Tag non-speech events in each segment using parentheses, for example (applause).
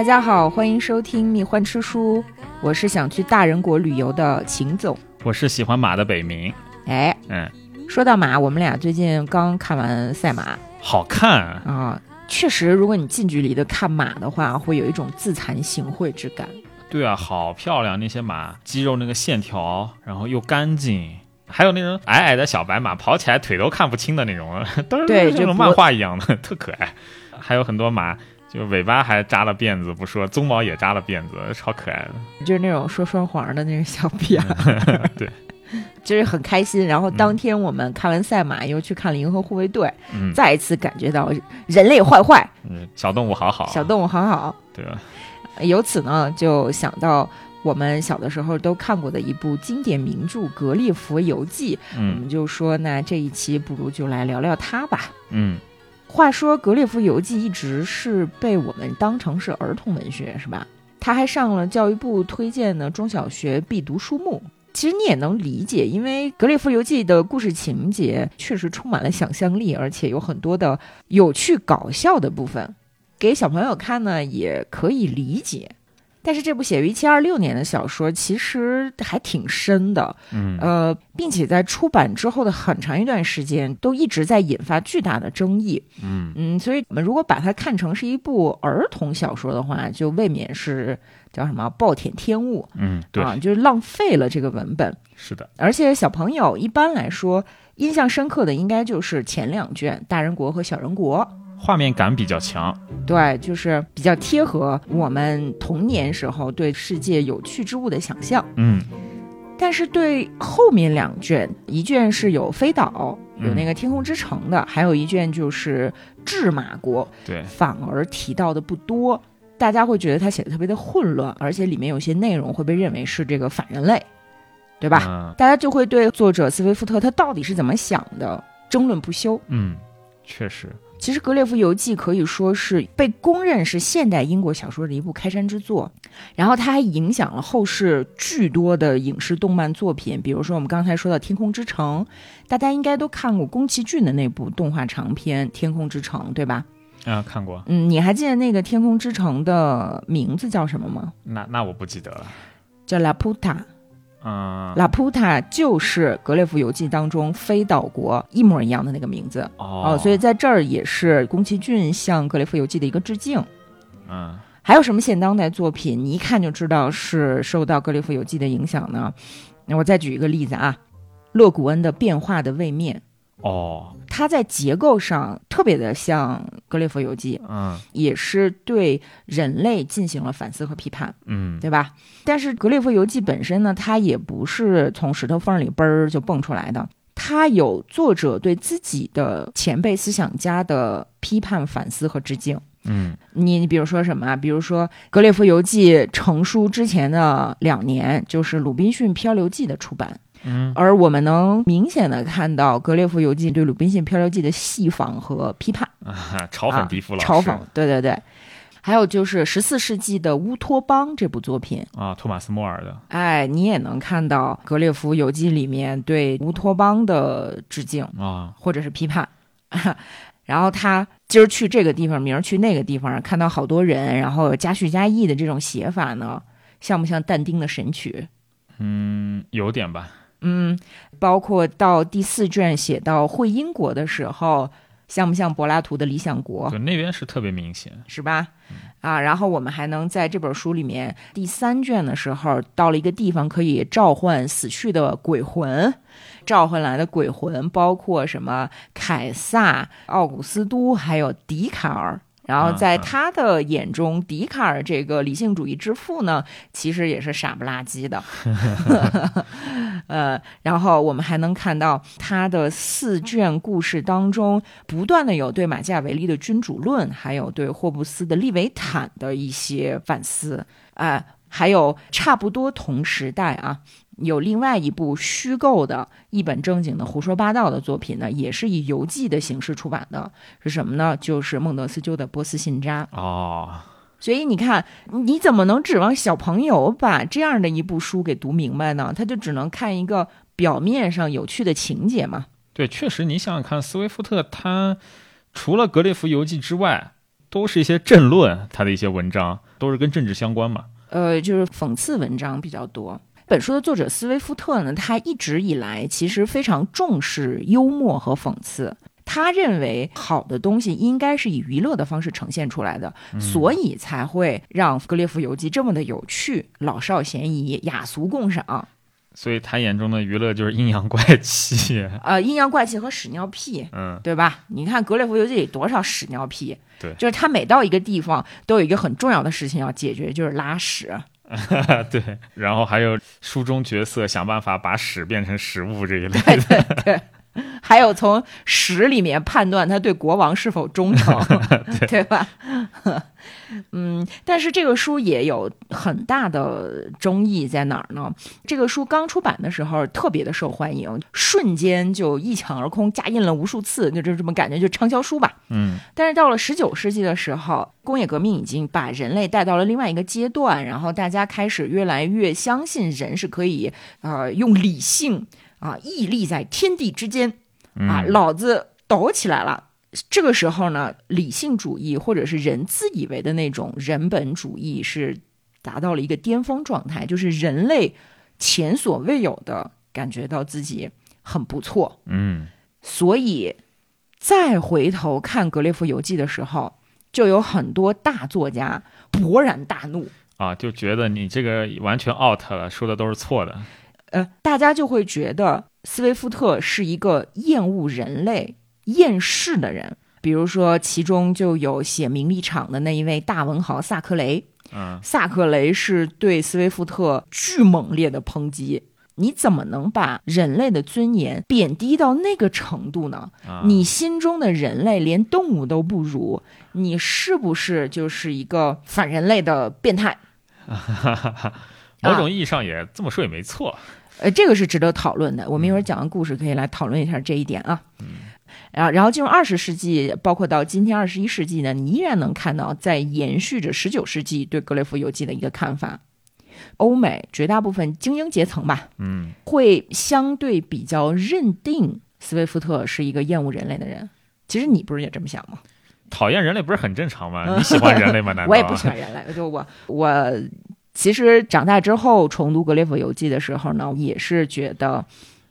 大家好，欢迎收听《蜜獾吃书》，我是想去大人国旅游的秦总。我是喜欢马的北冥。哎，嗯，说到马，我们俩最近刚看完赛马好看，啊，确实，如果你近距离的看马的话，会有一种自惭形秽之感。对啊，好漂亮，那些马肌肉那个线条，然后又干净，还有那种矮矮的小白马，跑起来腿都看不清的那种，(laughs) 都是对就不像种漫画一样的，特可爱。还有很多马，就尾巴还扎了辫子，不说，鬃毛也扎了辫子，(laughs) 超可爱的。就是那种说双簧的那个小辫儿，(laughs) 对，就是很开心。然后当天我们看完赛马，又去看了银河护卫队，嗯，再一次感觉到人类坏坏，嗯小动物好好，小动物好好。对吧？由此呢，就想到我们小的时候都看过的一部经典名著《格列佛游记》，我嗯们就说那这一期不如就来聊聊它吧。嗯，话说《格列佛游记》一直是被我们当成是儿童文学，是吧？他还上了教育部推荐的中小学必读书目。其实你也能理解，因为《格列佛游记》的故事情节确实充满了想象力，而且有很多的有趣搞笑的部分，给小朋友看呢也可以理解。但是这部写于一七二六年的小说，其实还挺深的，嗯呃，并且在出版之后的很长一段时间，都一直在引发巨大的争议。嗯嗯，所以我们如果把它看成是一部儿童小说的话，就未免是叫什么暴殄天物嗯，对，啊，就是浪费了这个文本。是的，而且小朋友一般来说印象深刻的应该就是前两卷《大人国》和《小人国》。画面感比较强。对，就是比较贴合我们童年时候对世界有趣之物的想象。嗯但是对后面两卷，一卷是有飞岛，有嗯那个天空之城的，还有一卷就是智马国，对，反而提到的不多。大家会觉得他写的特别的混乱，而且里面有些内容会被认为是这个反人类，对吧？嗯大家就会对作者斯威夫特他到底是怎么想的争论不休。嗯，确实，其实《格列佛游记》可以说是被公认是现代英国小说的一部开山之作，然后它还影响了后世巨多的影视动漫作品，比如说我们刚才说到《天空之城》，大家应该都看过宫崎骏的那部动画长片《天空之城》，对吧？啊，看过，嗯，你还记得那个《天空之城》的名字叫什么吗？那那我不记得了。叫拉普塔。嗯，拉普塔就是《格列佛游记》当中飞岛国一模一样的那个名字。哦。哦，所以在这儿也是宫崎骏向《格列佛游记》的一个致敬。嗯。还有什么现当代作品，你一看就知道是受到《格列佛游记》的影响呢？那我再举一个例子啊，勒古恩的《变化的位面》，哦，它在结构上特别的像《格列佛游记》，嗯也是对人类进行了反思和批判，嗯对吧？但是《格列佛游记》本身呢，它也不是从石头缝里嘣儿就蹦出来的。它有作者对自己的前辈思想家的批判、反思和致敬。嗯你你比如说什么啊？比如说《格列佛游记》成书之前的两年，就是《鲁滨逊漂流记》的出版，嗯。而我们能明显的看到《格列佛游记》对《鲁滨逊漂流记》的戏仿和批判，(laughs) 啊，嘲讽迪夫老师，嘲讽，对对对。还有就是十四世纪的《乌托邦》这部作品，啊，托马斯莫尔的，哎，你也能看到《格列佛游记》里面对乌托邦的致敬啊，或者是批判。(laughs) 然后他今儿去这个地方，明儿去那个地方，看到好多人，然后有加叙加意的这种写法呢，像不像但丁的《神曲》？嗯，有点吧，嗯，包括到第四卷写到会英国的时候，像不像柏拉图的《理想国》？对，那边是特别明显，是吧？啊，然后我们还能在这本书里面第三卷的时候，到了一个地方可以召唤死去的鬼魂，召唤来的鬼魂包括什么凯撒、奥古斯都，还有笛卡尔。然后在他的眼中，笛卡尔这个理性主义之父呢，其实也是傻不拉几的。(laughs) 呃，然后我们还能看到他的四卷故事当中，不断的有对马基雅维利的君主论，还有对霍布斯的利维坦的一些反思，哎、还有差不多同时代啊，有另外一部虚构的、一本正经的胡说八道的作品呢，也是以游记的形式出版的，是什么呢？就是孟德斯鸠的《波斯信札》。哦，所以你看，你怎么能指望小朋友把这样的一部书给读明白呢？他就只能看一个表面上有趣的情节嘛。对，确实，你想想看，斯威夫特他除了《格列佛游记》之外，都是一些政论，他的一些文章，都是跟政治相关嘛。呃，就是讽刺文章比较多。本书的作者斯威夫特呢，他一直以来其实非常重视幽默和讽刺。他认为好的东西应该是以娱乐的方式呈现出来的，所以才会让《格列佛游记》这么的有趣，老少咸宜，雅俗共赏。所以他眼中的娱乐就是阴阳怪气，(laughs) 呃，阴阳怪气和屎尿屁，嗯，对吧？你看《格列佛游记》里多少屎尿屁，对，就是他每到一个地方都有一个很重要的事情要解决，就是拉屎。(laughs) 对，然后还有书中角色想办法把屎变成食物这一类的，还有从史里面判断他对国王是否忠诚，(laughs) 对吧？(laughs) 嗯，但是这个书也有很大的争议在哪儿呢？这个书刚出版的时候特别的受欢迎，瞬间就一抢而空，加印了无数次，就就这么感觉，就畅销书吧。嗯。但是到了十九世纪的时候，工业革命已经把人类带到了另外一个阶段，然后大家开始越来越相信人是可以呃用理性。啊，屹立在天地之间，啊，老子抖起来了。这个时候呢，理性主义或者是人自以为的那种人本主义是达到了一个巅峰状态，就是人类前所未有的感觉到自己很不错。嗯，所以再回头看《格列佛游记》的时候，就有很多大作家勃然大怒啊，就觉得你这个完全 out 了，说的都是错的。呃，大家就会觉得斯威夫特是一个厌恶人类、厌世的人。比如说，其中就有写《名利场》的那一位大文豪萨克雷。嗯，萨克雷是对斯威夫特巨猛烈的抨击。你怎么能把人类的尊严贬低到那个程度呢？你心中的人类连动物都不如，你是不是就是一个反人类的变态？(laughs) 某种意义上也这么说也没错。呃，这个是值得讨论的。我们一会儿讲完故事，可以来讨论一下这一点啊。然后，然后进入二十世纪，包括到今天二十一世纪呢，你依然能看到在延续着十九世纪对格雷夫游记的一个看法。欧美绝大部分精英阶层吧，嗯，会相对比较认定斯威夫特是一个厌恶人类的人。其实你不是也这么想吗？讨厌人类不是很正常吗？(laughs) 你喜欢人类吗？难道我也不喜欢人类？就我我。其实长大之后重读《格列佛游记》的时候呢，也是觉得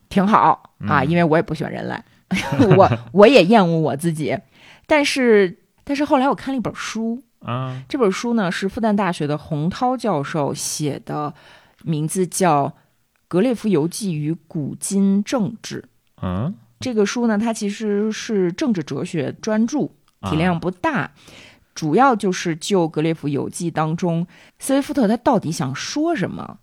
挺好啊，因为我也不喜欢人类，(laughs) 我我也厌恶我自己。但是，但是后来我看了一本书啊，这本书呢是复旦大学的洪涛教授写的，名字叫《格列佛游记与古今政治》。嗯，这个书呢，它其实是政治哲学专著，体量不大。主要就是就《格列佛游记》当中，斯威夫特他到底想说什么，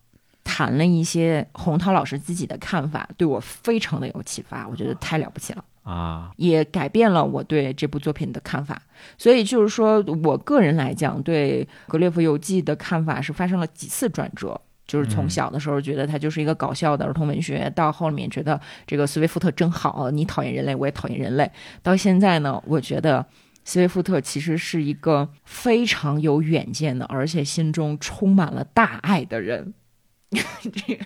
谈了一些洪涛老师自己的看法，对我非常的有启发，我觉得太了不起了啊，也改变了我对这部作品的看法。所以就是说我个人来讲，对《格列佛游记》的看法是发生了几次转折，就是从小的时候觉得它就是一个搞笑的儿童文学，到后面觉得这个斯威夫特真好，你讨厌人类，我也讨厌人类，到现在呢，我觉得。斯威夫特其实是一个非常有远见的，而且心中充满了大爱的人。(laughs) 这个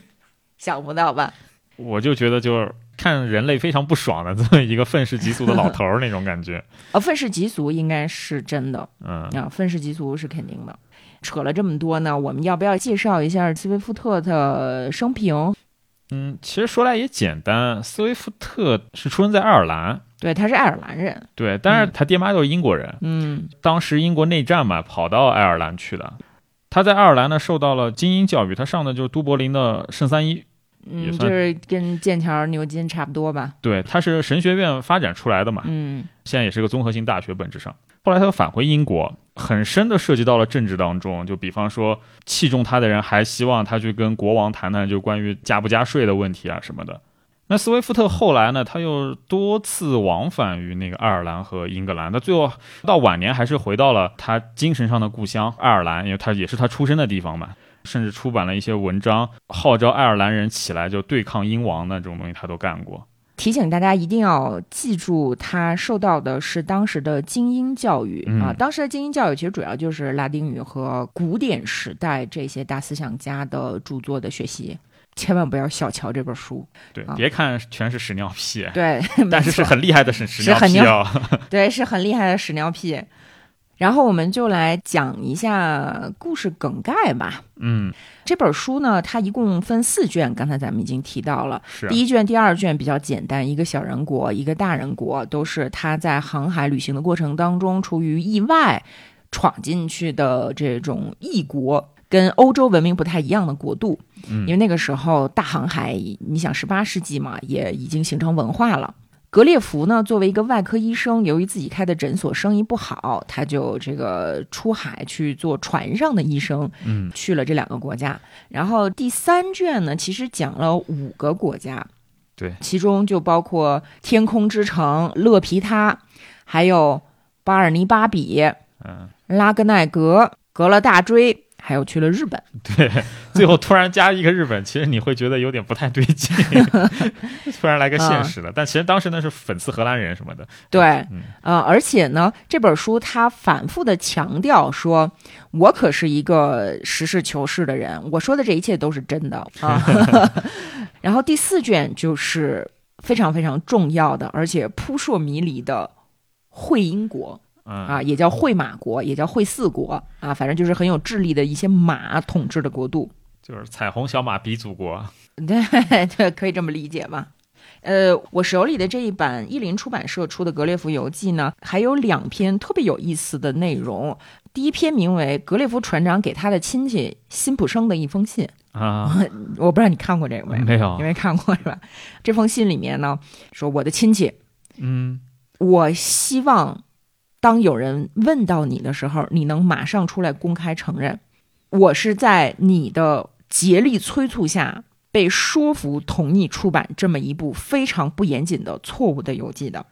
想不到吧？我就觉得就是看人类非常不爽的这么一个愤世嫉俗的老头儿那种感觉。(laughs) 啊，愤世嫉俗应该是真的。嗯啊，愤世嫉俗是肯定的。扯了这么多呢，我们要不要介绍一下斯威夫特的生平？嗯，其实说来也简单，斯威夫特是出生在爱尔兰。对，他是爱尔兰人。对，但是他爹妈都是英国人。嗯，当时英国内战嘛，跑到爱尔兰去的。他在爱尔兰呢，受到了精英教育，他上的就是都柏林的圣三一，嗯，就是跟剑桥、牛津差不多吧。对，他是神学院发展出来的嘛。嗯，现在也是个综合性大学，本质上。后来他又返回英国，很深的涉及到了政治当中。就比方说，器重他的人还希望他去跟国王谈谈，就关于加不加税的问题啊什么的。那斯威夫特后来呢？他又多次往返于那个爱尔兰和英格兰，他最后到晚年还是回到了他精神上的故乡爱尔兰，因为他也是他出生的地方嘛。甚至出版了一些文章，号召爱尔兰人起来就对抗英王的这种东西，他都干过。提醒大家一定要记住，他受到的是当时的精英教育啊。当时的精英教育其实主要就是拉丁语和古典时代这些大思想家的著作的学习。千万不要小瞧这本书，对，别看全是屎尿屁，对，(laughs) 但是是很厉害的屎屎尿屁哦，(laughs) 对，是很厉害的屎尿屁。然后我们就来讲一下故事梗概吧。嗯，这本书呢，它一共分四卷，刚才咱们已经提到了。是第一卷、第二卷比较简单，一个小人国，一个大人国，都是他在航海旅行的过程当中，出于意外闯进去的这种异国，跟欧洲文明不太一样的国度。嗯因为那个时候大航海，你想十八世纪嘛，也已经形成文化了。格列佛呢，作为一个外科医生，由于自己开的诊所生意不好，他就这个出海去做船上的医生，嗯。去了这两个国家。然后第三卷呢，其实讲了五个国家，对，其中就包括天空之城勒皮他，还有巴尔尼巴比、嗯，拉格奈格、格勒大锥，还有去了日本。对，最后突然加一个日本，其实你会觉得有点不太对劲，(laughs) 突然来个现实的。但其实当时那是讽刺荷兰人什么的。对，嗯呃，而且呢，这本书它反复的强调说，我可是一个实事求是的人，我说的这一切都是真的啊。(laughs) 然后第四卷就是非常非常重要的，而且扑朔迷离的会英国嗯啊，也叫会马国，也叫会四国啊，反正就是很有智力的一些马统治的国度。就是彩虹小马鼻祖国。(laughs) 对对，可以这么理解吧。呃，我手里的这一版译林出版社出的《格列佛游记》呢，还有两篇特别有意思的内容。第一篇名为《格列佛船长给他的亲戚辛普生的一封信》，啊，(laughs) 我不知道你看过这个没？没有你，没看过是吧？这封信里面呢，说我的亲戚，嗯我希望当有人问到你的时候，你能马上出来公开承认，我是在你的竭力催促下被说服同意出版这么一部非常不严谨的错误的游记的，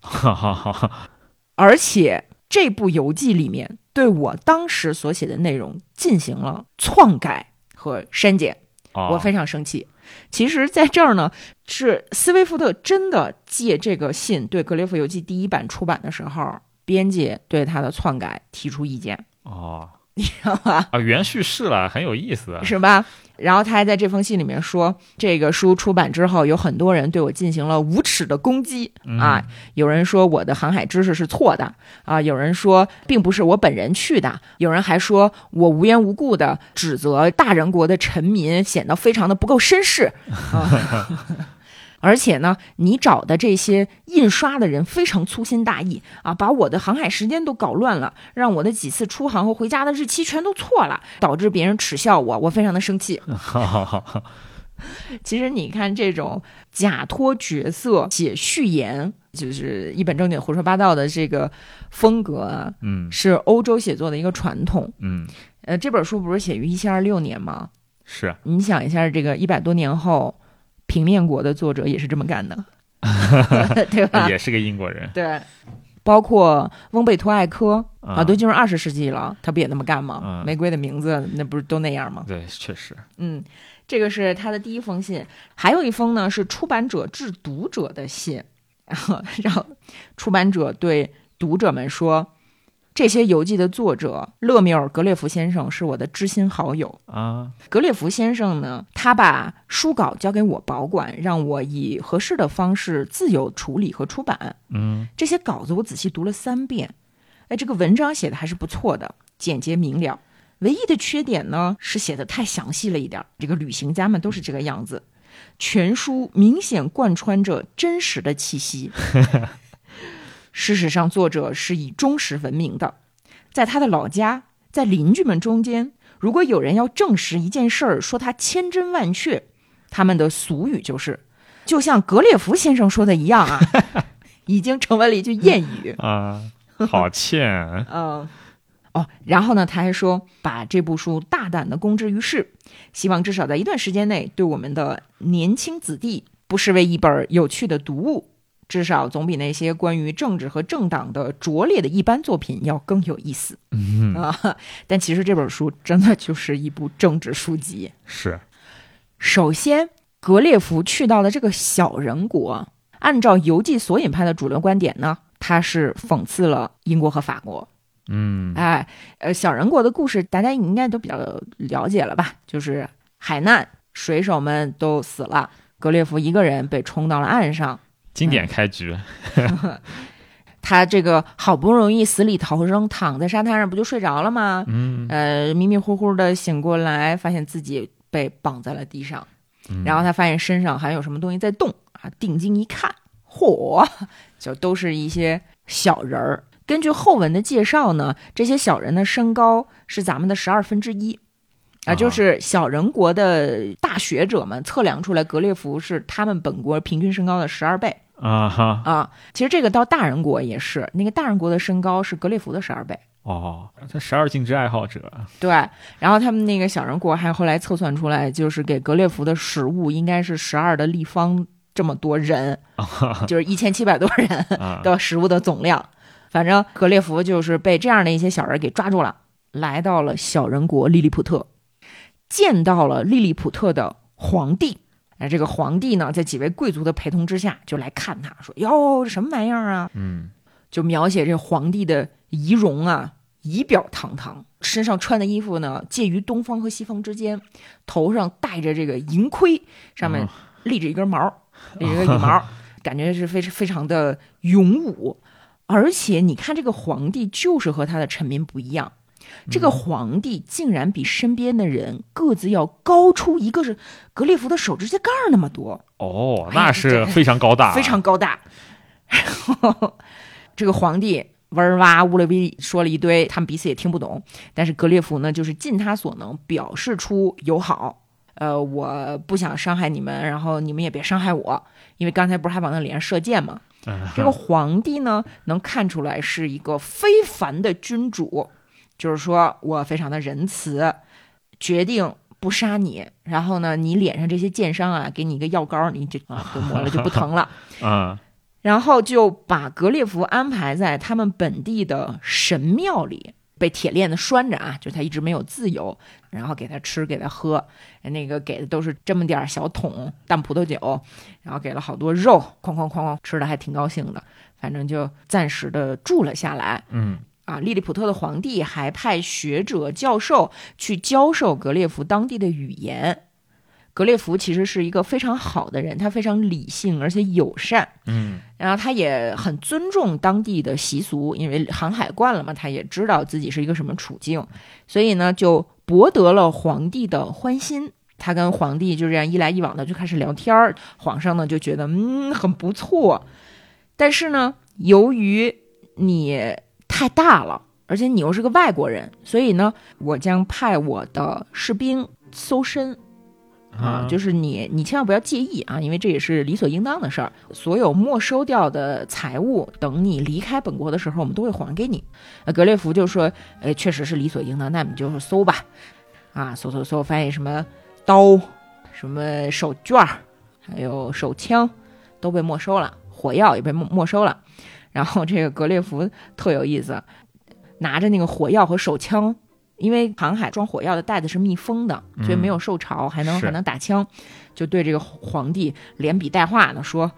哈哈哈哈，而且这部游记里面对我当时所写的内容进行了篡改和删减。哦我非常生气。其实，在这儿呢，是斯威夫特真的借这个信对《格列佛游记》第一版出版的时候，编辑对他的篡改提出意见，哦 (laughs) 你知道吧？啊，原叙事了，很有意思。是吧？然后他还在这封信里面说，这个书出版之后，有很多人对我进行了无耻的攻击嗯啊。有人说我的航海知识是错的啊，有人说并不是我本人去的，有人还说我无缘无故的指责大人国的臣民，显得非常的不够绅士啊。(laughs) 而且呢，你找的这些印刷的人非常粗心大意啊，把我的航海时间都搞乱了，让我的几次出航和回家的日期全都错了，导致别人耻笑我，我非常的生气。哈哈哈哈，其实你看这种假托角色写序言，就是一本正经胡说八道的这个风格啊，嗯是欧洲写作的一个传统。嗯，呃，这本书不是写于一七二六年吗？是你想一下，这个一百多年后，平面国的作者也是这么干的，(laughs) 对吧？也是个英国人对。包括翁贝托艾科啊啊，都进入二十世纪了，他不也那么干吗？嗯玫瑰的名字那不是都那样吗？对，确实。嗯，这个是他的第一封信，还有一封呢是出版者致读者的信，(laughs) 然后让出版者对读者们说，这些游记的作者勒缪尔·格列夫先生是我的知心好友。啊，格列夫先生呢，他把书稿交给我保管，让我以合适的方式自由处理和出版。嗯这些稿子我仔细读了三遍，哎，这个文章写的还是不错的，简洁明了。唯一的缺点呢是写的太详细了一点儿，这个旅行家们都是这个样子。全书明显贯穿着真实的气息。事实上，作者是以忠实闻名的，在他的老家，在邻居们中间，如果有人要证实一件事儿，说他千真万确，他们的俗语就是，就像格列佛先生说的一样啊，(laughs) 已经成为了一句谚语。(laughs) 啊，好欠。嗯，哦，然后呢，他还说把这部书大胆的公之于世，希望至少在一段时间内，对我们的年轻子弟不失为一本有趣的读物，至少总比那些关于政治和政党的拙劣的一般作品要更有意思嗯，啊。但其实这本书真的就是一部政治书籍。是。首先，格列佛去到了这个小人国，按照游记索引派的主流观点呢，他是讽刺了英国和法国。嗯哎，呃，小人国的故事大家应该都比较了解了吧？就是海难，水手们都死了，格列佛一个人被冲到了岸上。经典开局。(laughs) 他这个好不容易死里逃生，躺在沙滩上不就睡着了吗？嗯，呃，迷迷糊糊的醒过来，发现自己被绑在了地上，然后他发现身上还有什么东西在动啊，定睛一看，嚯，就都是一些小人儿。根据后文的介绍呢，这些小人的身高是咱们的十二分之一。啊，就是小人国的大学者们测量出来，格列佛是他们本国平均身高的十二倍啊哈啊。其实这个到大人国也是，那个大人国的身高是格列佛的十二倍哦。他十二进制爱好者，对。然后他们那个小人国还后来测算出来，就是给格列佛的食物应该是十二的立方这么多人，(laughs) 就是一千七百多人的食物的总量。反正格列佛就是被这样的一些小人给抓住了，来到了小人国利利普特。见到了利利普特的皇帝，哎，这个皇帝呢，在几位贵族的陪同之下，就来看他，说：“哟，这什么玩意儿啊？”嗯，就描写这皇帝的仪容啊，仪表堂堂，身上穿的衣服呢，介于东方和西方之间，头上戴着这个银盔，上面立着一根毛，(laughs) 立着一个羽毛，感觉是非常非常的勇武。而且你看，这个皇帝就是和他的臣民不一样。这个皇帝竟然比身边的人个子要高出一个是格列佛的手指甲盖那么多哦，那是非常高大，(laughs) 非常高大。然后这个皇帝哇哇乌了威说了一堆，他们彼此也听不懂。但是格列佛呢，就是尽他所能表示出友好。呃，我不想伤害你们，然后你们也别伤害我，因为刚才不是还往那脸上射箭吗？这个皇帝呢，能看出来是一个非凡的君主。就是说我非常的仁慈，决定不杀你。然后呢，你脸上这些箭伤啊，给你一个药膏，你就啊，就抹了就不疼了。(laughs) 啊，然后就把格列佛安排在他们本地的神庙里，被铁链子拴着啊，就他一直没有自由。然后给他吃，给他喝，那个给的都是这么点小桶淡葡萄酒，然后给了好多肉，哐哐哐哐吃的还挺高兴的。反正就暂时的住了下来。嗯。啊，利利普特的皇帝还派学者教授去教授格列佛当地的语言。格列佛其实是一个非常好的人，他非常理性而且友善，嗯，然后他也很尊重当地的习俗，因为航海惯了嘛，他也知道自己是一个什么处境，所以呢，就博得了皇帝的欢心。他跟皇帝就这样一来一往的就开始聊天儿，皇上呢就觉得嗯很不错，但是呢，由于你。太大了，而且你又是个外国人，所以呢，我将派我的士兵搜身，啊，就是你，你千万不要介意啊，因为这也是理所应当的事儿。所有没收掉的财物，等你离开本国的时候，我们都会还给你。呃，格列佛就说，呃，确实是理所应当，那你就搜吧，啊，搜搜搜，发现什么刀、什么手绢儿，还有手枪都被没收了，火药也被没没收了。然后这个格列佛特有意思，拿着那个火药和手枪，因为航海装火药的袋子是密封的，所以没有受潮，还能还能打枪，就对这个皇帝连笔带画的说：“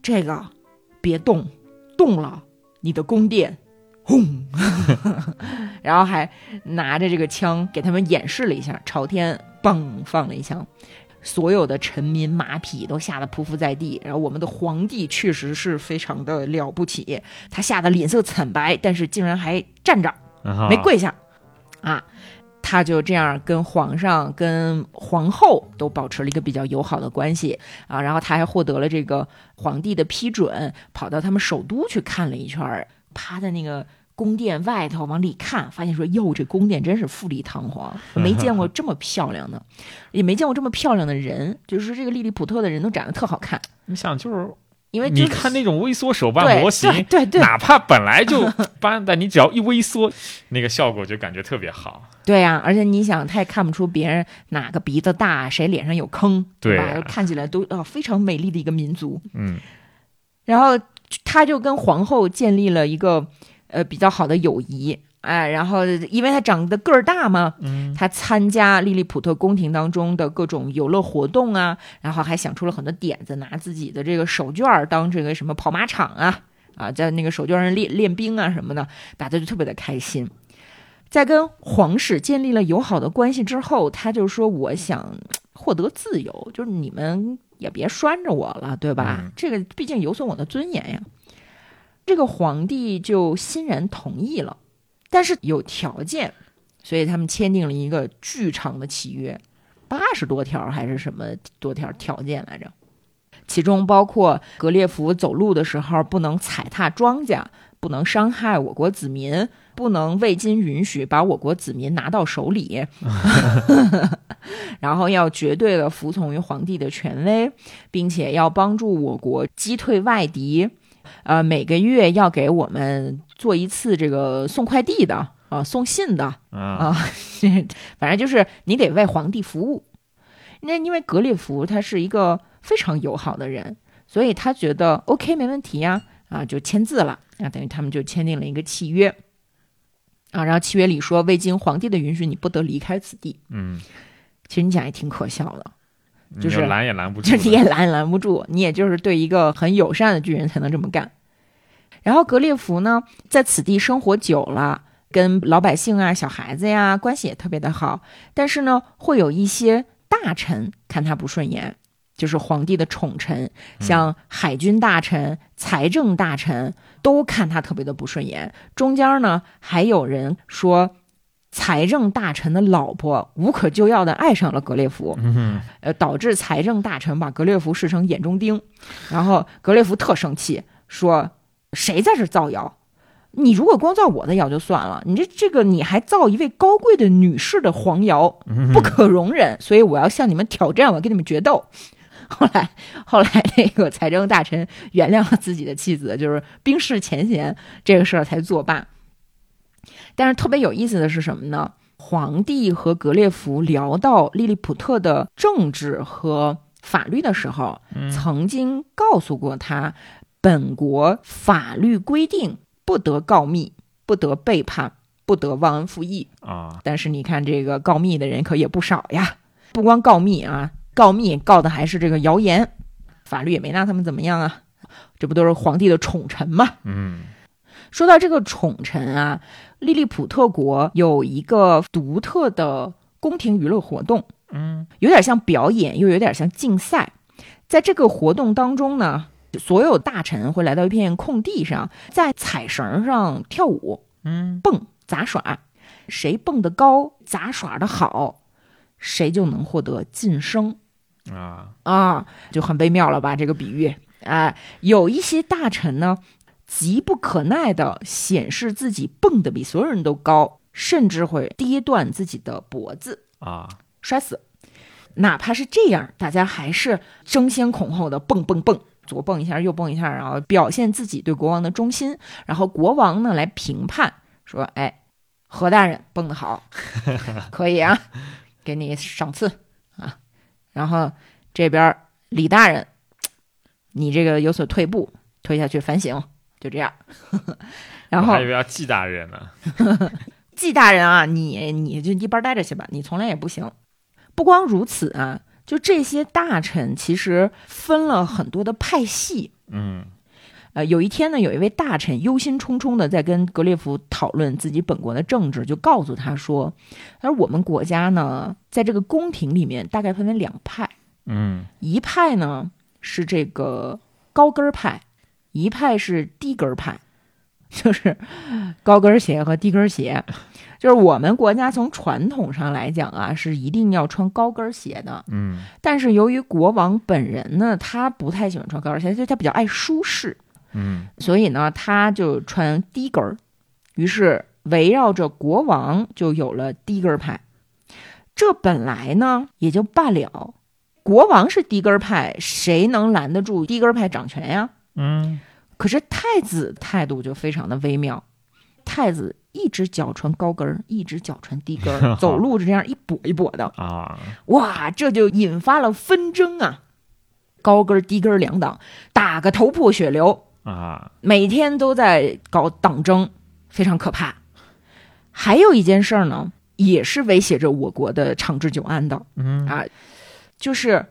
这个别动，动了你的宫殿，轰！” (laughs) 然后还拿着这个枪给他们演示了一下，朝天嘣放了一枪。所有的臣民马匹都吓得匍匐在地，然后我们的皇帝确实是非常的了不起，他吓得脸色惨白，但是竟然还站着，没跪下，啊，他就这样跟皇上、跟皇后都保持了一个比较友好的关系啊，然后他还获得了这个皇帝的批准，跑到他们首都去看了一圈，趴在那个。宫殿外头往里看，发现说：“哟，这宫殿真是富丽堂皇，没见过这么漂亮的，也没见过这么漂亮的人。就是这个利利普特的人都长得特好看。你想，就是因为你看那种微缩手办模型，对 (laughs) 对，哪怕本来就般，但你只要一微缩，那个效果就感觉特别好。对呀，而且你想，他也看不出别人哪个鼻子大，谁脸上有坑，对吧？看起来都啊非常美丽的一个民族。嗯，然后他就跟皇后建立了一个。呃，比较好的友谊，哎，然后因为他长得个儿大嘛，嗯，他参加利利普特宫廷当中的各种游乐活动啊，然后还想出了很多点子，拿自己的这个手绢当这个什么跑马场啊，啊，在那个手绢上练练兵啊什么的，大家就特别的开心。在跟皇室建立了友好的关系之后，他就说：“我想获得自由，就是你们也别拴着我了，对吧？这个毕竟有损我的尊严呀。”这个皇帝就欣然同意了，但是有条件，所以他们签订了一个巨长的契约，八十多条还是什么多条条件来着？其中包括格列佛走路的时候不能踩踏庄稼，不能伤害我国子民，不能未经允许把我国子民拿到手里，(laughs) 然后要绝对的服从于皇帝的权威，并且要帮助我国击退外敌。呃，每个月要给我们做一次这个送快递的啊，送信的啊，(laughs) 反正就是你得为皇帝服务。那因为格列佛他是一个。非常友好的人，所以他觉得 OK 没问题呀，啊，就签字了，啊，等于他们就签订了一个契约，啊，然后契约里说，未经皇帝的允许，你不得离开此地。嗯，其实你讲也挺可笑的，就是拦也拦不住，就你也拦也拦不住，你也就是对一个很友善的巨人才能这么干。然后格列佛呢，在此地生活久了，跟老百姓啊、小孩子呀关系也特别的好，但是呢，会有一些大臣看他不顺眼。就是皇帝的宠臣，像海军大臣、财政大臣都看他特别的不顺眼。中间呢，还有人说，财政大臣的老婆无可救药的爱上了格列佛，呃，导致财政大臣把格列佛视成眼中钉。然后格列佛特生气，说：“谁在这造谣？你如果光造我的谣就算了，你这这个你还造一位高贵的女士的黄谣，不可容忍。所以我要向你们挑战，我要跟你们决斗。”后来，后来那个财政大臣原谅了自己的妻子，就是冰释前嫌，这个事儿才作罢。但是特别有意思的是什么呢？皇帝和格列佛聊到利利普特的政治和法律的时候，曾经告诉过他，本国法律规定不得告密，不得背叛，不得忘恩负义啊。但是你看，这个告密的人可也不少呀，不光告密啊。告密告的还是这个谣言，法律也没拿他们怎么样啊，这不都是皇帝的宠臣吗？嗯，说到这个宠臣啊，利利普特国有一个独特的宫廷娱乐活动，嗯，有点像表演，又有点像竞赛。在这个活动当中呢，所有大臣会来到一片空地上，在彩绳上跳舞，嗯，蹦杂耍，谁蹦得高，杂耍的好，谁就能获得晋升。啊啊，就很微妙了吧？这个比喻，哎，有一些大臣呢，急不可耐的显示自己蹦得比所有人都高，甚至会跌断自己的脖子啊，摔死。哪怕是这样，大家还是争先恐后的蹦蹦蹦，左蹦一下，右蹦一下，然后表现自己对国王的忠心。然后国王呢来评判，说：“哎，何大人蹦得好，(laughs) 可以啊，给你赏赐啊。”然后这边李大人，你这个有所退步，退下去反省，就这样。(laughs) 然后还以为要纪大人呢，(laughs) 纪大人啊，你你就一边待着去吧，你从来也不行。不光如此啊，就这些大臣其实分了很多的派系。嗯，呃，有一天呢，有一位大臣忧心忡忡的在跟格列佛讨论自己本国的政治，就告诉他说：“他说我们国家呢，在这个宫廷里面大概分为两派。”嗯，一派呢是这个高跟派，一派是低跟派，就是高跟鞋和低跟鞋。就是我们国家从传统上来讲啊，是一定要穿高跟鞋的。嗯，但是由于国王本人呢，他不太喜欢穿高跟鞋，所以他比较爱舒适。嗯，所以呢，他就穿低跟儿。于是围绕着国王就有了低跟派。这本来呢也就罢了。国王是低跟派，谁能拦得住低跟派掌权呀？嗯，可是太子态度就非常的微妙，太子一只脚穿高跟，一只脚穿低跟，(laughs) 走路是这样一跛一跛的啊！哇，这就引发了纷争啊！高跟低跟两党打个头破血流啊！每天都在搞党争，非常可怕。还有一件事儿呢，也是威胁着我国的长治久安的，嗯啊。就是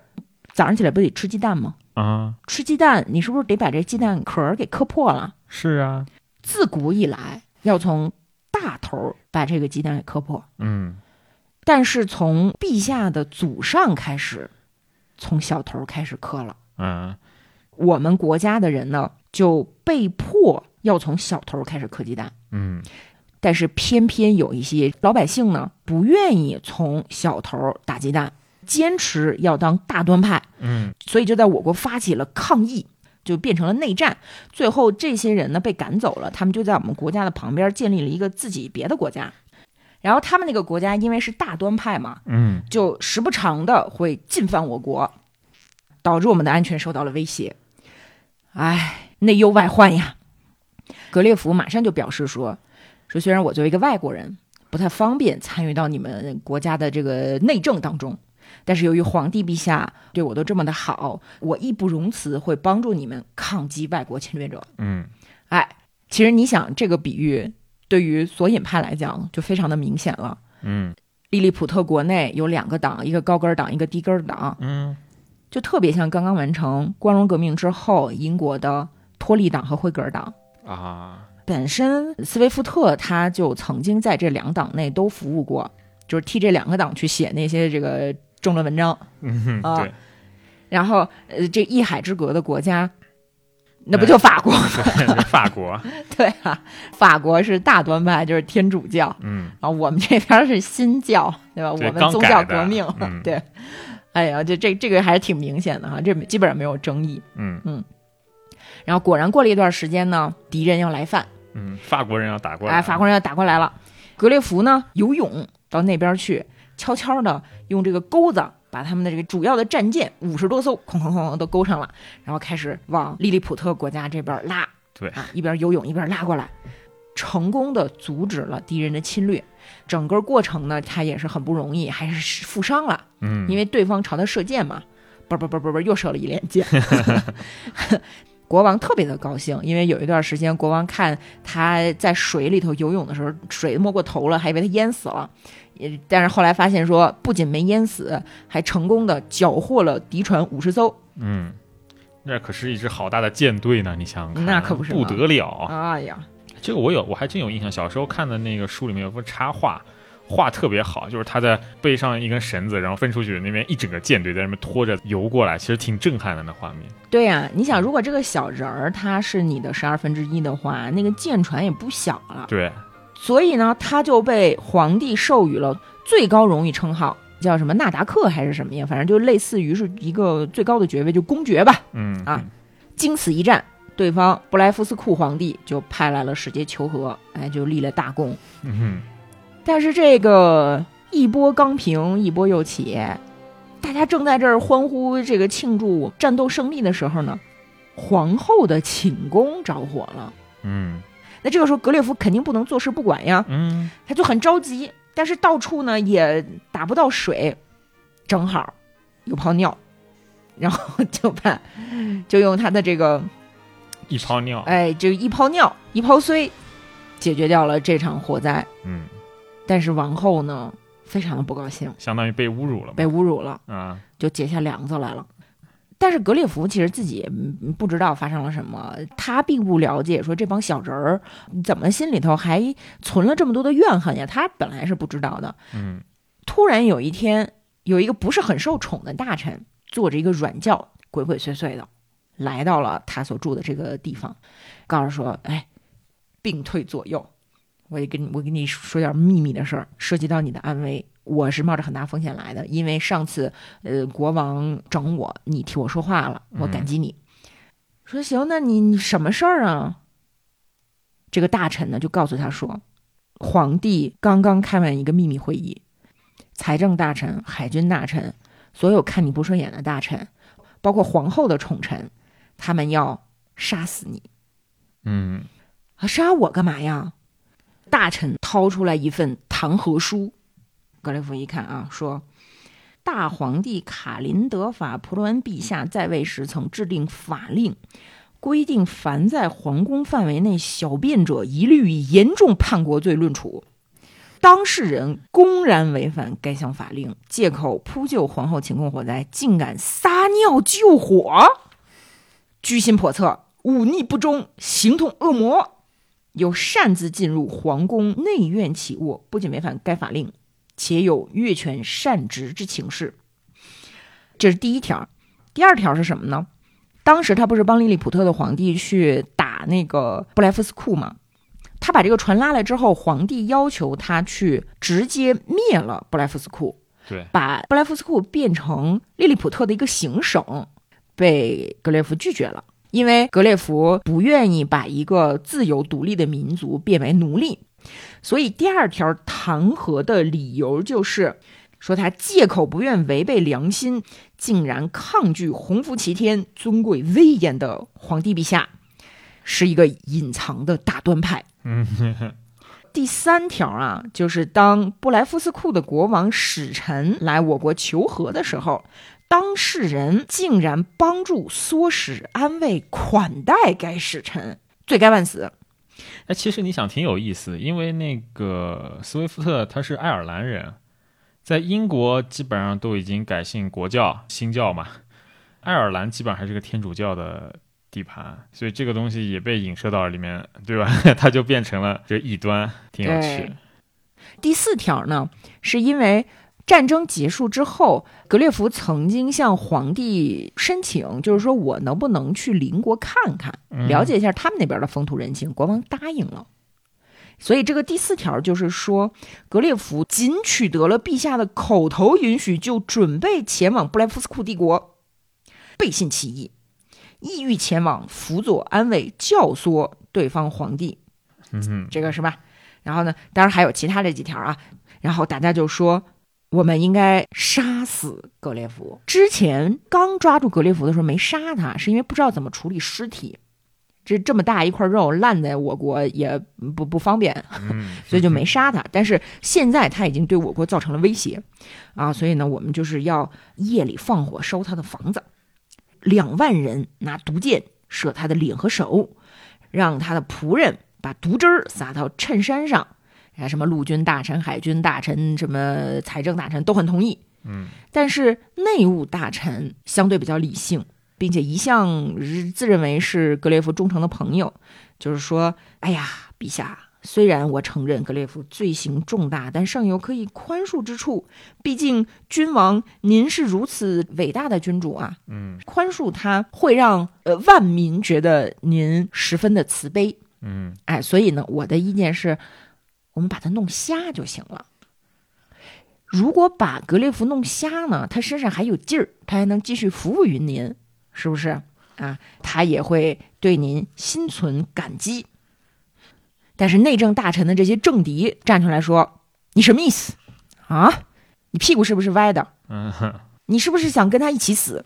早上起来不得吃鸡蛋吗？啊，吃鸡蛋，你是不是得把这鸡蛋壳给磕破了？是啊，自古以来要从大头把这个鸡蛋给磕破。嗯，但是从陛下的祖上开始，从小头开始磕了。嗯，我们国家的人呢就被迫要从小头开始磕鸡蛋。嗯但是偏偏有一些老百姓呢，不愿意从小头打鸡蛋，坚持要当大端派，嗯所以就在我国发起了抗议，就变成了内战。最后这些人呢被赶走了，他们就在我们国家的旁边建立了一个自己别的国家。然后他们那个国家因为是大端派嘛，嗯就时不常的会进犯我国，导致我们的安全受到了威胁。唉，内忧外患呀！格列佛马上就表示说：“说虽然我作为一个外国人不太方便参与到你们国家的这个内政当中，但是由于皇帝陛下对我都这么的好，我义不容辞会帮助你们抗击外国侵略者。嗯哎，其实你想，这个比喻对于索引派来讲就非常的明显了。嗯利利普特国内有两个党，一个高跟儿党，一个低跟儿党，嗯就特别像刚刚完成光荣革命之后英国的托利党和辉格尔党。啊，本身斯威夫特他就曾经在这两党内都服务过，就是替这两个党去写那些这个政论文章。嗯啊对，然后，呃，这一海之隔的国家，那不就法国吗？(laughs) 法国，(laughs) 对啊，法国是大端派，就是天主教，嗯然后我们这边是新教，对吧？对我们宗教革命，嗯 (laughs) 对。哎呀，这这这个还是挺明显的哈，这基本上没有争议。嗯然后果然过了一段时间呢，敌人要来犯，嗯，法国人要打过来，哎，法国人要打过来了。格列佛呢游泳到那边去，悄悄的用这个钩子把他们的这个主要的战舰五十多艘，哐哐哐都勾上了，然后开始往利利普特国家这边拉。对啊，一边游泳一边拉过来，成功的阻止了敌人的侵略。整个过程呢，他也是很不容易，还是负伤了。嗯，因为对方朝他射箭嘛，嘣嘣嘣嘣嘣，又射了一连箭。(laughs) 国王特别的高兴，因为有一段时间，国王看他在水里头游泳的时候，水摸过头了，还以为他淹死了。也但是后来发现说，不仅没淹死，还成功的缴获了敌船五十艘。嗯，那可是一支好大的舰队呢，你想想看，那可不是不得了。哎呀，这个我有，我还真有印象。小时候看的那个书里面有幅插画，画特别好，就是他在背上一根绳子，然后分出去，那边一整个舰队在那边拖着游过来，其实挺震撼的那画面。对呀、你想，如果这个小人儿他是你的十二分之一的话，那个舰船也不小了。对，所以呢，他就被皇帝授予了最高荣誉称号，叫什么纳达克还是什么呀？反正就类似于是一个最高的爵位，就公爵吧。嗯啊，经此一战，对方布莱夫斯库皇帝就派来了使节求和，哎，就立了大功。嗯但是这个一波刚平，一波又起，大家正在这儿欢呼这个庆祝战斗胜利的时候呢，皇后的寝宫着火了。嗯那这个时候，格列夫肯定不能坐视不管呀，嗯他就很着急，但是到处呢也打不到水，正好有泡尿，然后 (laughs) 就把就用他的这个一泡尿，哎，就一泡尿一泡水，解决掉了这场火灾。嗯，但是王后呢，非常的不高兴，相当于被侮辱了。被侮辱了，啊，就结下梁子来了。但是格列佛其实自己不知道发生了什么，他并不了解说这帮小人儿怎么心里头还存了这么多的怨恨呀，他本来是不知道的。嗯突然有一天，有一个不是很受宠的大臣，坐着一个软轿，鬼鬼祟祟的来到了他所住的这个地方，告诉说：“哎，病退左右，我也跟你我跟你说点秘密的事儿，涉及到你的安危。我是冒着很大风险来的，因为上次呃国王整我，你替我说话了，我感激你。说行，那你你什么事儿啊？这个大臣呢就告诉他说，皇帝刚刚开完一个秘密会议。财政大臣、海军大臣，所有看你不顺眼的大臣，包括皇后的宠臣，他们要杀死你嗯啊！杀我干嘛呀？大臣掏出来一份弹劾书，格雷夫一看啊，说：“大皇帝卡林德法普罗恩陛下在位时曾制定法令，规定凡在皇宫范围内小便者，一律以严重叛国罪论处。”当事人公然违反该项法令，借口扑救皇后寝宫火灾，竟敢撒尿救火，居心叵测，忤逆不忠，形同恶魔，又擅自进入皇宫内院起卧，不仅违反该法令，且有越权擅职之情势。这是第一条。第二条是什么呢？当时他不是帮利利普特的皇帝去打那个布莱夫斯库吗？他把这个船拉来之后，皇帝要求他去直接灭了布莱夫斯库，对，把布莱夫斯库变成利利普特的一个行省，被格列佛拒绝了，因为格列佛不愿意把一个自由独立的民族变为奴隶，所以第二条弹劾的理由就是说他借口不愿违背良心，竟然抗拒洪福齐天、尊贵威严的皇帝陛下，是一个隐藏的大端派。嗯，第三条啊，就是当布莱夫斯库的国王使臣来我国求和的时候，当事人竟然帮助唆使、安慰、款待该使臣，罪该万死。哎，其实你想挺有意思，因为那个斯威夫特他是爱尔兰人，在英国基本上都已经改信国教新教嘛，爱尔兰基本上还是个天主教的。地盘，所以这个东西也被影射到里面，对吧？(laughs) 它就变成了这异端，挺有趣。第四条呢，是因为战争结束之后，格列佛曾经向皇帝申请，就是说我能不能去邻国看看，了解一下他们那边的风土人情。国王答应了，所以这个第四条就是说，格列佛仅取得了陛下的口头允许，就准备前往布莱夫斯库帝国，背信弃义。意欲前往辅佐、安慰、教唆对方皇帝，嗯，这个是吧？然后呢，当然还有其他这几条啊。然后大家就说，我们应该杀死格列佛。之前刚抓住格列佛的时候没杀他，是因为不知道怎么处理尸体。这这么大一块肉烂在我国也不不方便，(laughs) 所以就没杀他。但是现在他已经对我国造成了威胁啊，所以呢，我们就是要夜里放火烧他的房子。两万人拿毒箭射他的脸和手，让他的仆人把毒汁儿撒到衬衫上。啊，什么陆军大臣、海军大臣、什么财政大臣都很同意。嗯，但是内务大臣相对比较理性，并且一向自认为是格列夫忠诚的朋友，就是说，哎呀，陛下。虽然我承认格列夫罪行重大，但尚有可以宽恕之处。毕竟君王您是如此伟大的君主啊，嗯，宽恕他会让呃万民觉得您十分的慈悲，嗯，哎，所以呢，我的意见是，我们把它弄瞎就行了。如果把格列夫弄瞎呢，他身上还有劲儿，他还能继续服务于您，是不是啊？他也会对您心存感激。但是内政大臣的这些政敌站出来说：“你什么意思啊？你屁股是不是歪的？你是不是想跟他一起死？”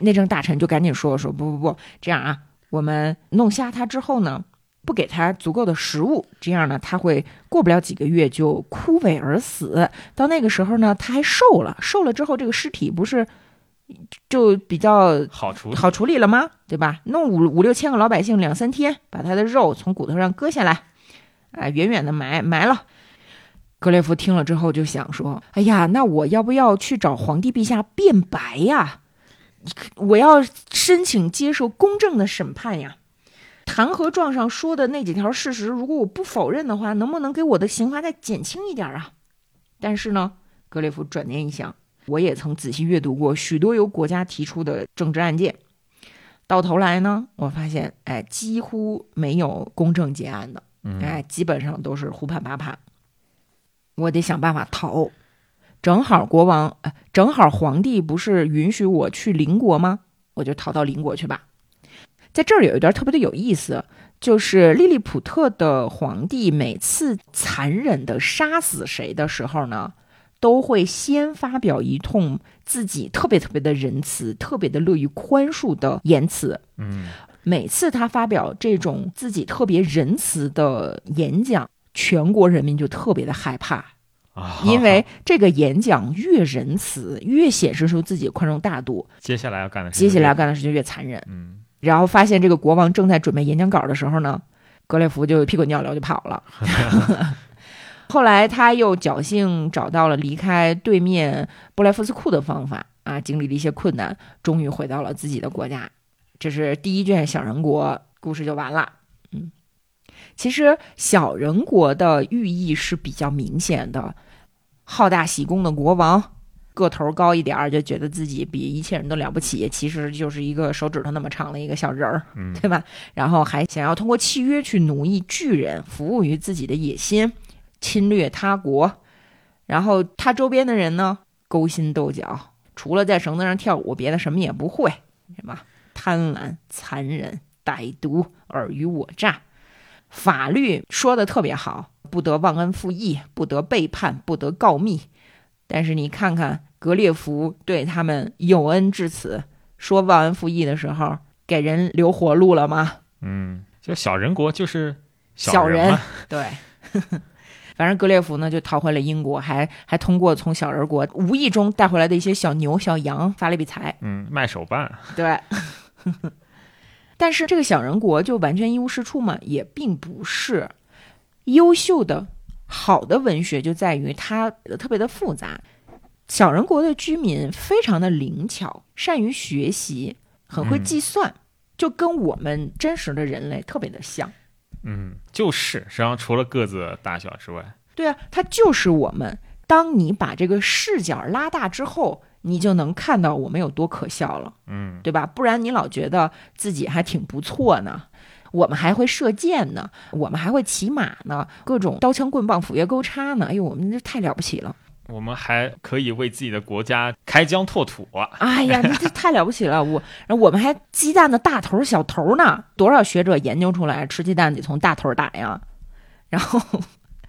内政大臣就赶紧说：“说不不不，这样啊，我们弄瞎他之后呢，不给他足够的食物，这样呢，他会过不了几个月就枯萎而死。到那个时候呢，他还瘦了，瘦了之后，这个尸体不是。”就比较好处好处理了吗？对吧？弄五五六千个老百姓两三天，把他的肉从骨头上割下来，哎，远远的埋埋了。格列夫听了之后就想说：“哎呀，那我要不要去找皇帝陛下辩白呀？我要申请接受公正的审判呀！弹劾状上说的那几条事实，如果我不否认的话，能不能给我的刑罚再减轻一点啊？”但是呢，格列夫转念一想。我也曾仔细阅读过许多由国家提出的政治案件，到头来呢，我发现，哎，几乎没有公正结案的，哎，基本上都是胡判八判。我得想办法逃。正好国王，正好皇帝不是允许我去邻国吗？我就逃到邻国去吧。在这儿有一段特别的有意思，就是利利普特的皇帝每次残忍的杀死谁的时候呢？都会先发表一通自己特别特别的仁慈、特别的乐于宽恕的言辞。嗯，每次他发表这种自己特别仁慈的演讲，全国人民就特别的害怕啊，因为这个演讲越仁慈，越显示出自己宽容大度。接下来要干的，接下来要干的事情越残忍。嗯，然后发现这个国王正在准备演讲稿的时候呢，格列佛就屁滚尿流就跑了。(laughs) 后来他又侥幸找到了离开对面布莱夫斯库的方法啊，经历了一些困难，终于回到了自己的国家。这是第一卷小人国故事就完了。嗯，其实小人国的寓意是比较明显的：好大喜功的国王，个头高一点儿，就觉得自己比一切人都了不起，其实就是一个手指头那么长的一个小人儿，嗯对吧？然后还想要通过契约去奴役巨人，服务于自己的野心，侵略他国。然后他周边的人呢，勾心斗角，除了在绳子上跳舞，别的什么也不会，什么贪婪、残忍、歹毒、尔虞我诈。法律说的特别好，不得忘恩负义，不得背叛，不得告密。但是你看看格列佛对他们有恩至此，说忘恩负义的时候，给人留活路了吗？嗯，就小人国就是小人嘛，对，(laughs) 反正格列佛呢就逃回了英国，还还通过从小人国无意中带回来的一些小牛、小羊发了一笔财。嗯，卖手办，对，(laughs) 但是这个小人国就完全一无是处嘛，也并不是优秀的、好的文学就在于它特别的复杂。小人国的居民非常的灵巧，善于学习，很会嗯计算，就跟我们真实的人类特别的像。嗯，就是，实际上除了个子大小之外，对啊，它就是我们。当你把这个视角拉大之后，你就能看到我们有多可笑了。嗯对吧？不然你老觉得自己还挺不错呢。我们还会射箭呢，我们还会骑马呢，各种刀枪棍棒、斧钺钩叉呢。哎呦，我们这太了不起了！我们还可以为自己的国家开疆拓土啊。哎呀，这这太了不起了！我，然后我们还鸡蛋的大头小头呢，多少学者研究出来，吃鸡蛋得从大头打呀。然后，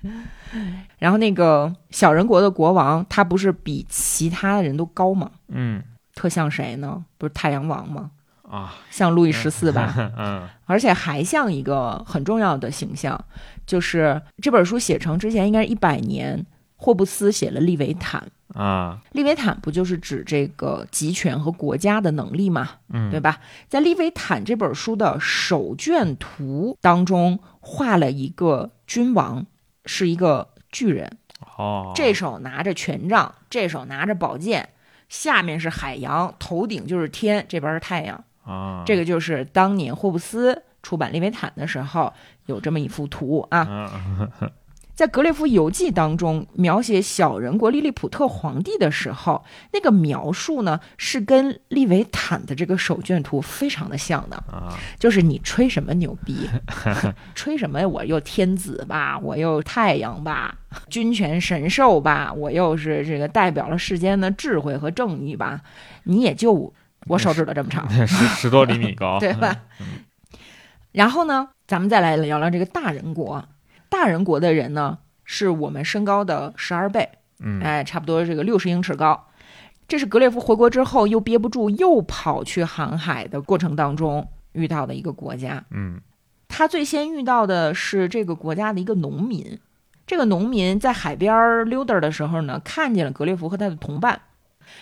(laughs) 然后那个小人国的国王，他不是比其他的人都高吗？嗯特像谁呢？不是太阳王吗？啊，像路易十四吧？(laughs) 嗯而且还像一个很重要的形象，就是这本书写成之前应该是一百年，霍布斯写了《利维坦》。啊，利维坦不就是指这个集权和国家的能力嘛，嗯，对吧？在《利维坦》这本书的手卷图当中，画了一个君王，是一个巨人，哦，这手拿着权杖，这手拿着宝剑，下面是海洋，头顶就是天，这边是太阳。啊，这个就是当年霍布斯出版《利维坦》的时候有这么一幅图啊。(laughs) 嗯在《格列夫游记》当中描写小人国利利普特皇帝的时候，那个描述呢是跟利维坦的这个手卷图非常的像的，啊，就是你吹什么牛逼，(laughs) 吹什么我又天子吧，我又太阳吧，君权神授吧，我又是这个代表了世间的智慧和正义吧，你也就我手指头这么长，十十多厘米高，(laughs) 对吧？然后呢，咱们再来聊聊这个大人国。大人国的人呢，是我们身高的十二倍，嗯哎，差不多这个六十英尺高。这是格列佛回国之后又憋不住，又跑去航海的过程当中遇到的一个国家。嗯他最先遇到的是这个国家的一个农民。这个农民在海边儿溜达的时候呢，看见了格列佛和他的同伴，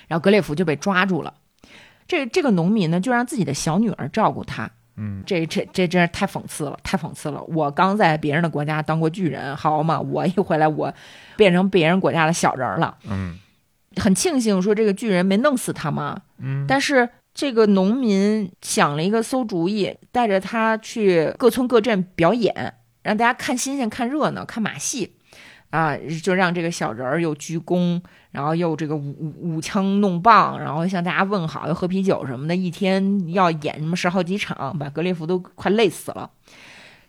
然后格列佛就被抓住了。这这个农民呢，就让自己的小女儿照顾他。嗯这这这真是太讽刺了，太讽刺了！我刚在别人的国家当过巨人，好嘛，我一回来我变成别人国家的小人儿了。嗯很庆幸说这个巨人没弄死他嘛，嗯，但是这个农民想了一个馊主意，带着他去各村各镇表演，让大家看新鲜、看热闹、看马戏，啊，就让这个小人儿又鞠躬，然后又这个舞舞舞枪弄棒，然后向大家问好，又喝啤酒什么的，一天要演什么十好几场，把格列佛都快累死了。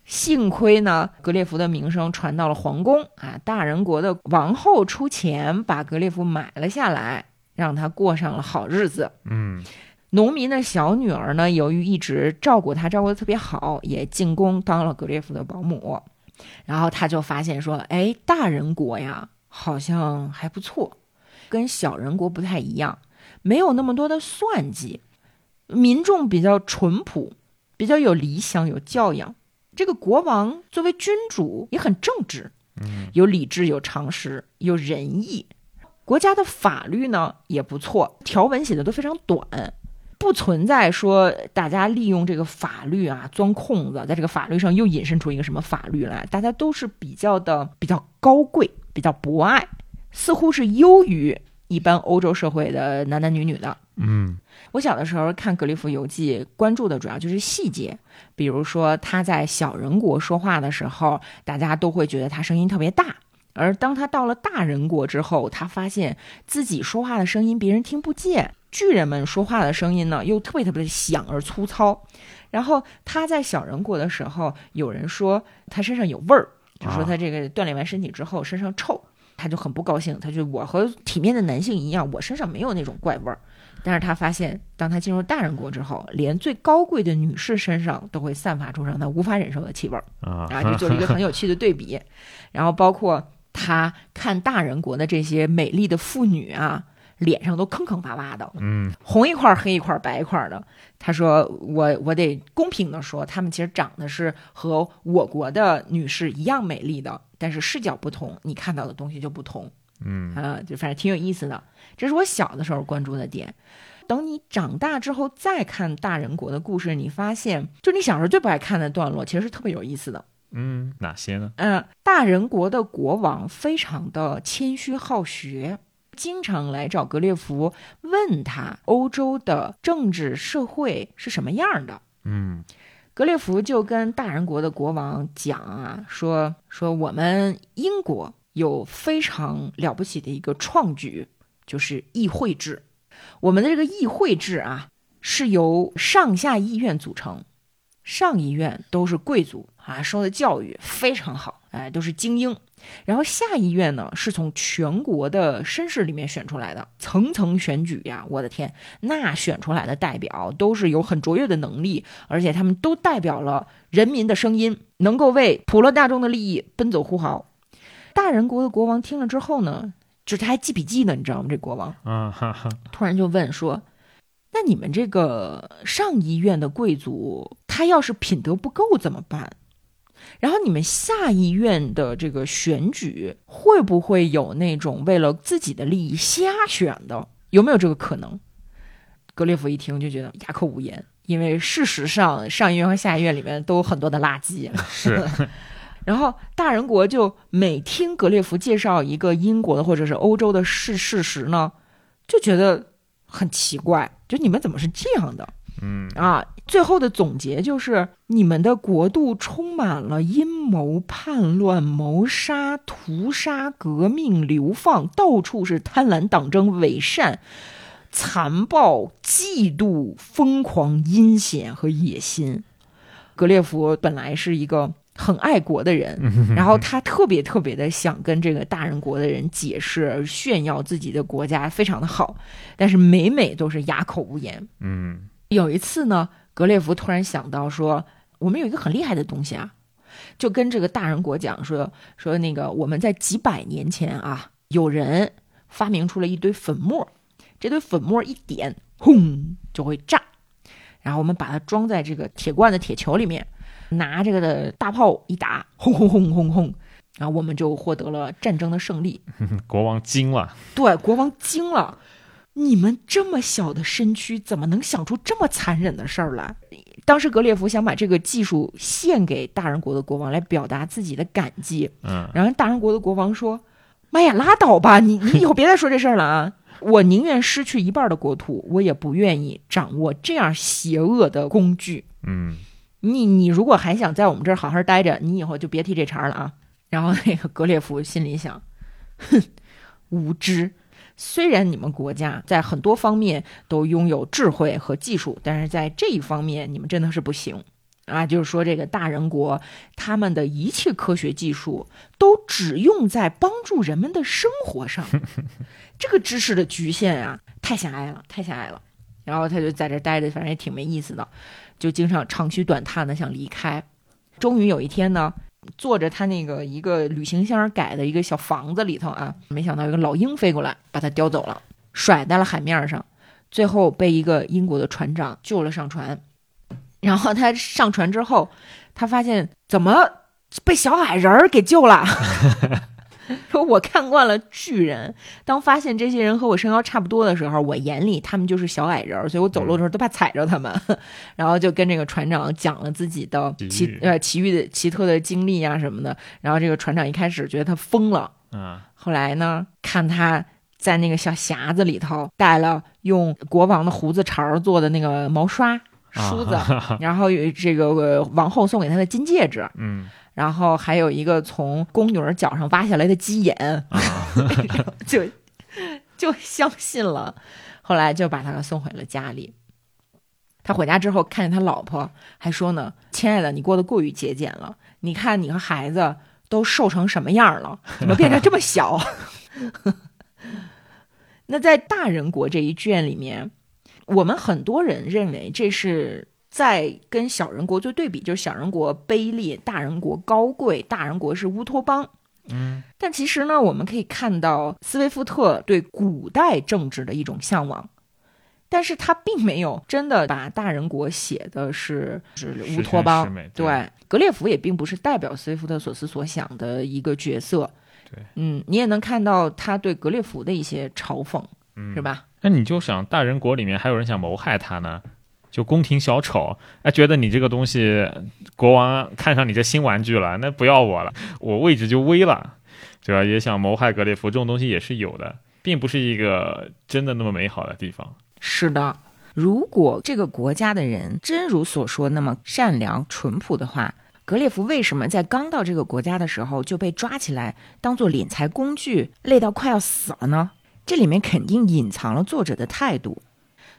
幸亏呢，格列佛的名声传到了皇宫啊，大人国的王后出钱把格列佛买了下来，让他过上了好日子。嗯农民的小女儿呢，由于一直照顾他，照顾的特别好，也进宫当了格列佛的保姆。然后他就发现说，哎，大人国呀，好像还不错，跟小人国不太一样，没有那么多的算计，民众比较淳朴，比较有理想，有教养。这个国王作为君主也很正直，嗯有理智，有常识，有仁义。国家的法律呢也不错，条文写的都非常短，不存在说大家利用这个法律啊钻空子，在这个法律上又引申出一个什么法律来。大家都是比较的比较高贵，比较博爱，似乎是优于一般欧洲社会的男男女女的。嗯我小的时候看《格列佛游记》，关注的主要就是细节，比如说他在小人国说话的时候，大家都会觉得他声音特别大，而当他到了大人国之后，他发现自己说话的声音别人听不见，巨人们说话的声音呢又特别特别的响而粗糙。然后他在小人国的时候，有人说他身上有味儿，就说他这个锻炼完身体之后身上臭，他就很不高兴。他就我和体面的男性一样，我身上没有那种怪味儿。但是他发现，当他进入大人国之后，连最高贵的女士身上都会散发出让他无法忍受的气味儿啊啊，就做了一个很有趣的对比。(laughs) 然后包括他看大人国的这些美丽的妇女啊，脸上都坑坑洼洼的，嗯红一块儿黑一块儿白一块儿的。他说：“我我得公平的说，她们其实长得是和我国的女士一样美丽的，但是视角不同，你看到的东西就不同。”嗯啊，就反正挺有意思的。这是我小的时候关注的点。等你长大之后再看大人国的故事，你发现，就你小时候最不爱看的段落，其实是特别有意思的。嗯，哪些呢？嗯，大人国的国王非常的谦虚好学，经常来找格列佛问他欧洲的政治社会是什么样的。嗯格列佛就跟大人国的国王讲啊，说说我们英国有非常了不起的一个创举，就是议会制。我们的这个议会制啊，是由上下议院组成，上议院都是贵族啊，受的教育非常好，哎，都是精英。然后下议院呢，是从全国的绅士里面选出来的，层层选举呀，我的天，那选出来的代表都是有很卓越的能力，而且他们都代表了人民的声音，能够为普罗大众的利益奔走呼号。大人国的国王听了之后呢，就是他还记笔记呢，你知道吗？这国王啊哈哈，突然就问说：“那你们这个上议院的贵族，他要是品德不够怎么办？然后你们下议院的这个选举，会不会有那种为了自己的利益瞎选的？有没有这个可能？”格列佛一听就觉得哑口无言，因为事实上上议院和下议院里面都有很多的垃圾。是 (laughs) 然后大人国就每听格列佛介绍一个英国的或者是欧洲的事事实呢，就觉得很奇怪，就你们怎么是这样的嗯啊？最后的总结就是，你们的国度充满了阴谋、叛乱、谋杀、屠杀、革命、流放，到处是贪婪、党争、伪善、残暴、嫉妒、疯狂、阴险和野心。格列佛本来是一个很爱国的人，然后他特别特别的想跟这个大人国的人解释、炫耀自己的国家非常的好，但是每每都是哑口无言。嗯有一次呢，格列佛突然想到说，我们有一个很厉害的东西啊，就跟这个大人国讲说说那个我们在几百年前啊，有人发明出了一堆粉末，这堆粉末一点，轰就会炸，然后我们把它装在这个铁罐的铁球里面，拿这个的大炮一打，轰轰轰轰轰，然后我们就获得了战争的胜利。(laughs) 国王惊了，对，国王惊了，你们这么小的身躯，怎么能想出这么残忍的事儿来？当时格列佛想把这个技术献给大人国的国王，来表达自己的感激。嗯然后大人国的国王说：“妈呀，拉倒吧，你你以后别再说这事儿了啊！(laughs) 我宁愿失去一半的国土，我也不愿意掌握这样邪恶的工具。嗯你你如果还想在我们这儿好好待着，你以后就别提这茬儿了啊！”然后那个格列佛心里想：“哼，无知。虽然你们国家在很多方面都拥有智慧和技术，但是在这一方面你们真的是不行啊！就是说，这个大人国他们的一切科学技术都只用在帮助人们的生活上，(laughs) 这个知识的局限啊，太狭隘了，太狭隘了。然后他就在这待着，反正也挺没意思的，就经常长吁短叹的想离开。终于有一天呢，坐着他那个一个旅行箱改的一个小房子里头啊，没想到一个老鹰飞过来，把他叼走了，甩在了海面上，最后被一个英国的船长救了上船。然后他上船之后，他发现怎么被小矮人给救了。(laughs) (laughs) 说我看惯了巨人，当发现这些人和我身高差不多的时候，我眼里他们就是小矮人儿，所以我走路的时候都怕踩着他们。(laughs) 然后就跟这个船长讲了自己的奇呃奇遇的奇特的经历啊什么的。然后这个船长一开始觉得他疯了，嗯后来呢，看他在那个小匣子里头带了用国王的胡子茬儿做的那个毛刷梳子，(laughs) 然后有这个、呃王后送给他的金戒指，嗯然后还有一个从宫女儿脚上挖下来的鸡眼，啊，(laughs) 就就相信了。后来就把他送回了家里。他回家之后，看见他老婆，还说呢：“亲爱的，你过得过于节俭了。你看你和孩子都瘦成什么样了，怎么变成这么小？” (laughs) 那在大人国这一卷里面，我们很多人认为这是在跟小人国做对比，就是小人国卑劣，大人国高贵，大人国是乌托邦。嗯，但其实呢，我们可以看到斯威夫特对古代政治的一种向往，但是他并没有真的把大人国写的是是乌托邦。对对，格列佛也并不是代表斯威夫特所思所想的一个角色。对，嗯，你也能看到他对格列佛的一些嘲讽，嗯是？吧？那你就想，大人国里面还有人想谋害他呢，就宫廷小丑，哎，觉得你这个东西，国王看上你这新玩具了，那不要我了，我位置就危了，对吧？也想谋害格列佛，这种东西也是有的，并不是一个真的那么美好的地方。是的，如果这个国家的人真如所说那么善良淳朴的话，格列佛为什么在刚到这个国家的时候就被抓起来当做敛财工具，累到快要死了呢？这里面肯定隐藏了作者的态度。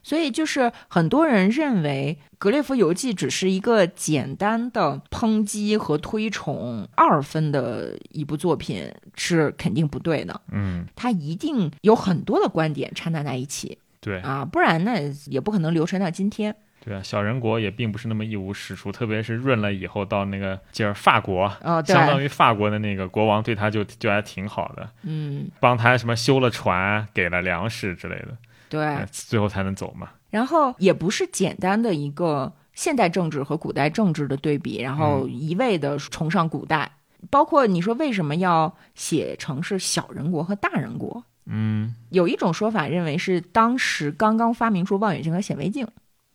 所以，就是很多人认为《格列佛游记》只是一个简单的抨击和推崇二分的一部作品，是肯定不对的。嗯，它一定有很多的观点掺杂在一起。对，啊，不然呢也不可能流传到今天。对啊，小人国也并不是那么一无是处，特别是润了以后到那个就是法国，哦，对，相当于法国的那个国王对他就就还挺好的，嗯，帮他什么修了船，给了粮食之类的，对呃，最后才能走嘛。然后也不是简单的一个现代政治和古代政治的对比，然后一味的崇尚古代。包括你说为什么要写成是小人国和大人国？嗯有一种说法认为是当时刚刚发明出望远镜和显微镜，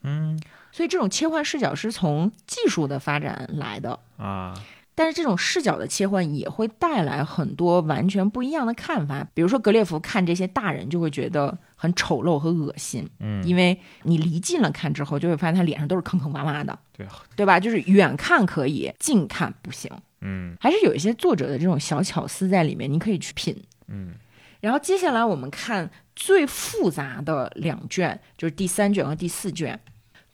嗯所以这种切换视角是从技术的发展来的。啊，但是这种视角的切换也会带来很多完全不一样的看法。比如说，格列佛看这些大人就会觉得很丑陋和恶心，嗯，因为你离近了看之后，就会发现他脸上都是坑坑洼洼的，对，对吧？就是远看可以，近看不行。嗯还是有一些作者的这种小巧思在里面，你可以去品。嗯然后接下来我们看最复杂的两卷，就是第三卷和第四卷。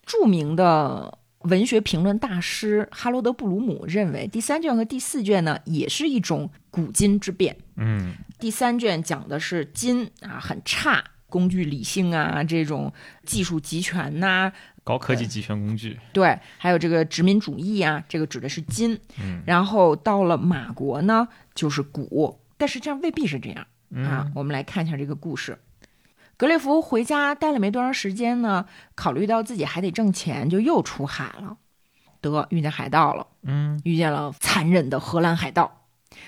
著名的文学评论大师哈罗德·布鲁姆认为，第三卷和第四卷呢，也是一种古今之变。嗯第三卷讲的是金啊很差，工具理性啊，这种技术集权呐、高科技集权工具，对，还有这个殖民主义啊，这个指的是金。嗯然后到了马国呢，就是古，但实际上未必是这样。啊嗯，我们来看一下这个故事。格列佛回家待了没多长时间呢，考虑到自己还得挣钱，就又出海了。得遇见海盗了，嗯遇见了残忍的荷兰海盗。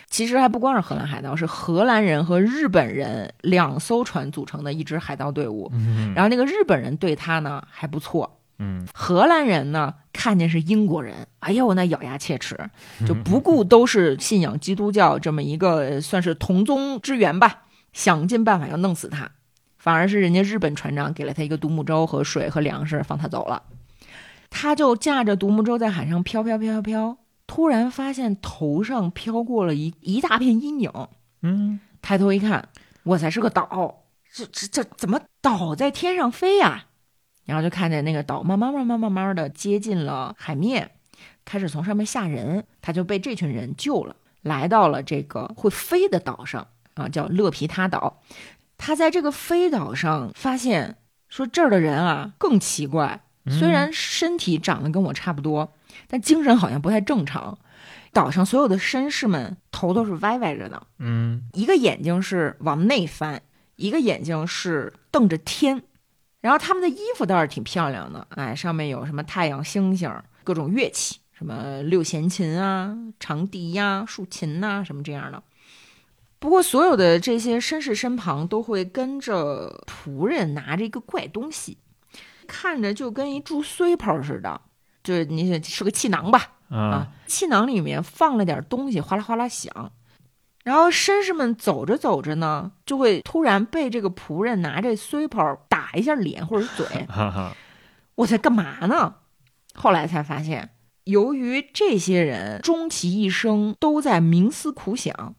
其实还不光是荷兰海盗，是荷兰人和日本人两艘船组成的一支海盗队伍。嗯然后那个日本人对他呢还不错，嗯荷兰人呢看见是英国人，哎呦那咬牙切齿，(laughs) 就不顾都是信仰基督教这么一个呃算是同宗之源吧，想尽办法要弄死他。反而是人家日本船长给了他一个独木舟和水和粮食，放他走了。他就驾着独木舟在海上飘飘飘飘飘，突然发现头上飘过了一一大片阴影，嗯抬头一看，哇塞，是个岛，这这这怎么岛在天上飞呀、然后就看见那个岛慢慢慢慢慢慢的接近了海面，开始从上面下人，他就被这群人救了，来到了这个会飞的岛上啊，叫勒皮他岛。他在这个飞岛上发现，说这儿的人啊更奇怪，虽然身体长得跟我差不多，但精神好像不太正常。岛上所有的绅士们头都是歪歪着的，嗯一个眼睛是往内翻，一个眼睛是瞪着天。然后他们的衣服倒是挺漂亮的，哎，上面有什么太阳、星星，各种乐器，什么六弦琴啊、长笛呀、竖琴呐、什么这样的。不过，所有的这些绅士身旁都会跟着仆人拿着一个怪东西，看着就跟一注碎泡似的，就是你是个气囊吧，啊啊，气囊里面放了点东西，哗啦哗啦响。然后绅士们走着走着呢，就会突然被这个仆人拿着碎泡打一下脸或者嘴。哈哈，我在干嘛呢？后来才发现，由于这些人终其一生都在冥思苦想，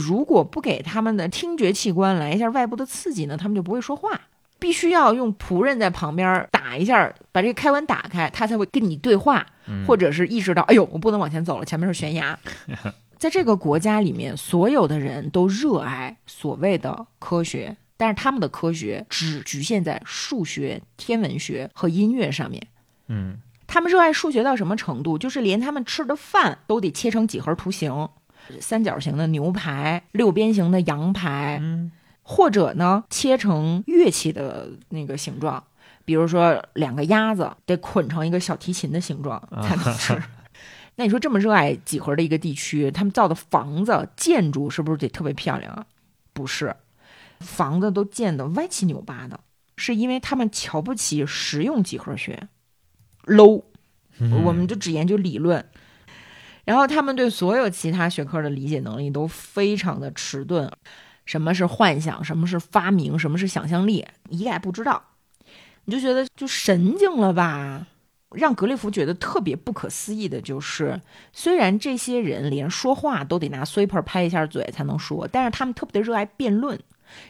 如果不给他们的听觉器官来一下外部的刺激呢，他们就不会说话。必须要用仆人在旁边打一下，把这个开关打开，他才会跟你对话，或者是意识到，哎呦，我不能往前走了，前面是悬崖。(laughs) 在这个国家里面，所有的人都热爱所谓的科学，但是他们的科学只局限在数学、天文学和音乐上面。嗯，他们热爱数学到什么程度？就是连他们吃的饭都得切成几何图形，三角形的牛排，六边形的羊排。嗯。或者呢，切成乐器的那个形状，比如说两个鸭子得捆成一个小提琴的形状才能吃。(laughs) 那你说这么热爱几何的一个地区，他们造的房子建筑是不是得特别漂亮啊？不是，房子都建的歪七扭八的，是因为他们瞧不起实用几何学，low，我们就只研究理论，然后他们对所有其他学科的理解能力都非常的迟钝。什么是幻想？什么是发明？什么是想象力？一概不知道，你就觉得就神经了吧？让格列佛觉得特别不可思议的就是，虽然这些人连说话都得拿 sweeper 拍一下嘴才能说，但是他们特别的热爱辩论，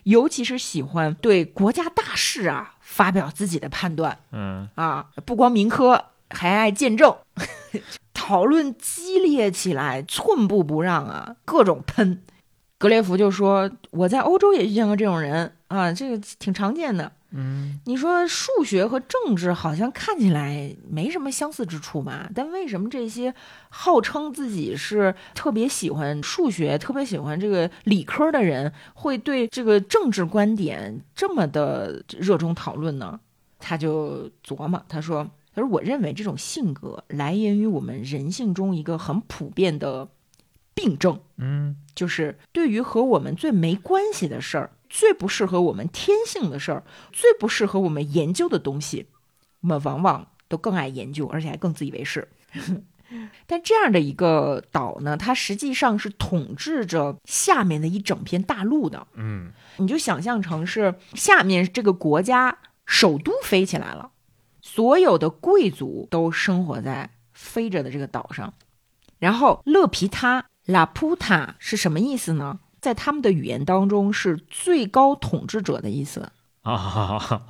尤其是喜欢对国家大事啊发表自己的判断。嗯啊，不光民科，还爱见证，(laughs) 讨论激烈起来，寸步不让啊，各种喷。格列佛就说：“我在欧洲也遇见过这种人啊，这个挺常见的。嗯，你说数学和政治好像看起来没什么相似之处嘛？但为什么这些号称自己是特别喜欢数学、特别喜欢这个理科的人，会对这个政治观点这么的热衷讨论呢？”他就琢磨，他说：“他说我认为这种性格来源于我们人性中一个很普遍的。”病症，嗯，就是对于和我们最没关系的事儿，最不适合我们天性的事儿，最不适合我们研究的东西，我们往往都更爱研究，而且还更自以为是。(laughs) 但这样的一个岛呢，它实际上是统治着下面的一整片大陆的。嗯，你就想象成是下面这个国家首都飞起来了，所有的贵族都生活在飞着的这个岛上，然后勒皮塔。拉普塔是什么意思呢？在他们的语言当中，是最高统治者的意思啊。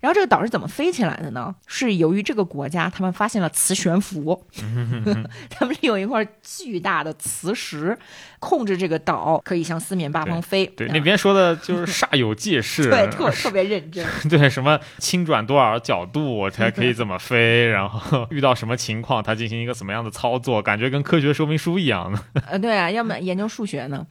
然后这个岛是怎么飞起来的呢？是由于这个国家他们发现了磁悬浮，他们利用一块巨大的磁石控制这个岛，可以向四面八方飞。对，那边说的就是煞有介 (laughs) 事，对，(laughs) 特特别认真。(laughs) 对，什么轻转多少角度才可以怎么飞？然后遇到什么情况，它进行一个怎么样的操作？感觉跟科学说明书一样的。呃，对啊，要么研究数学呢。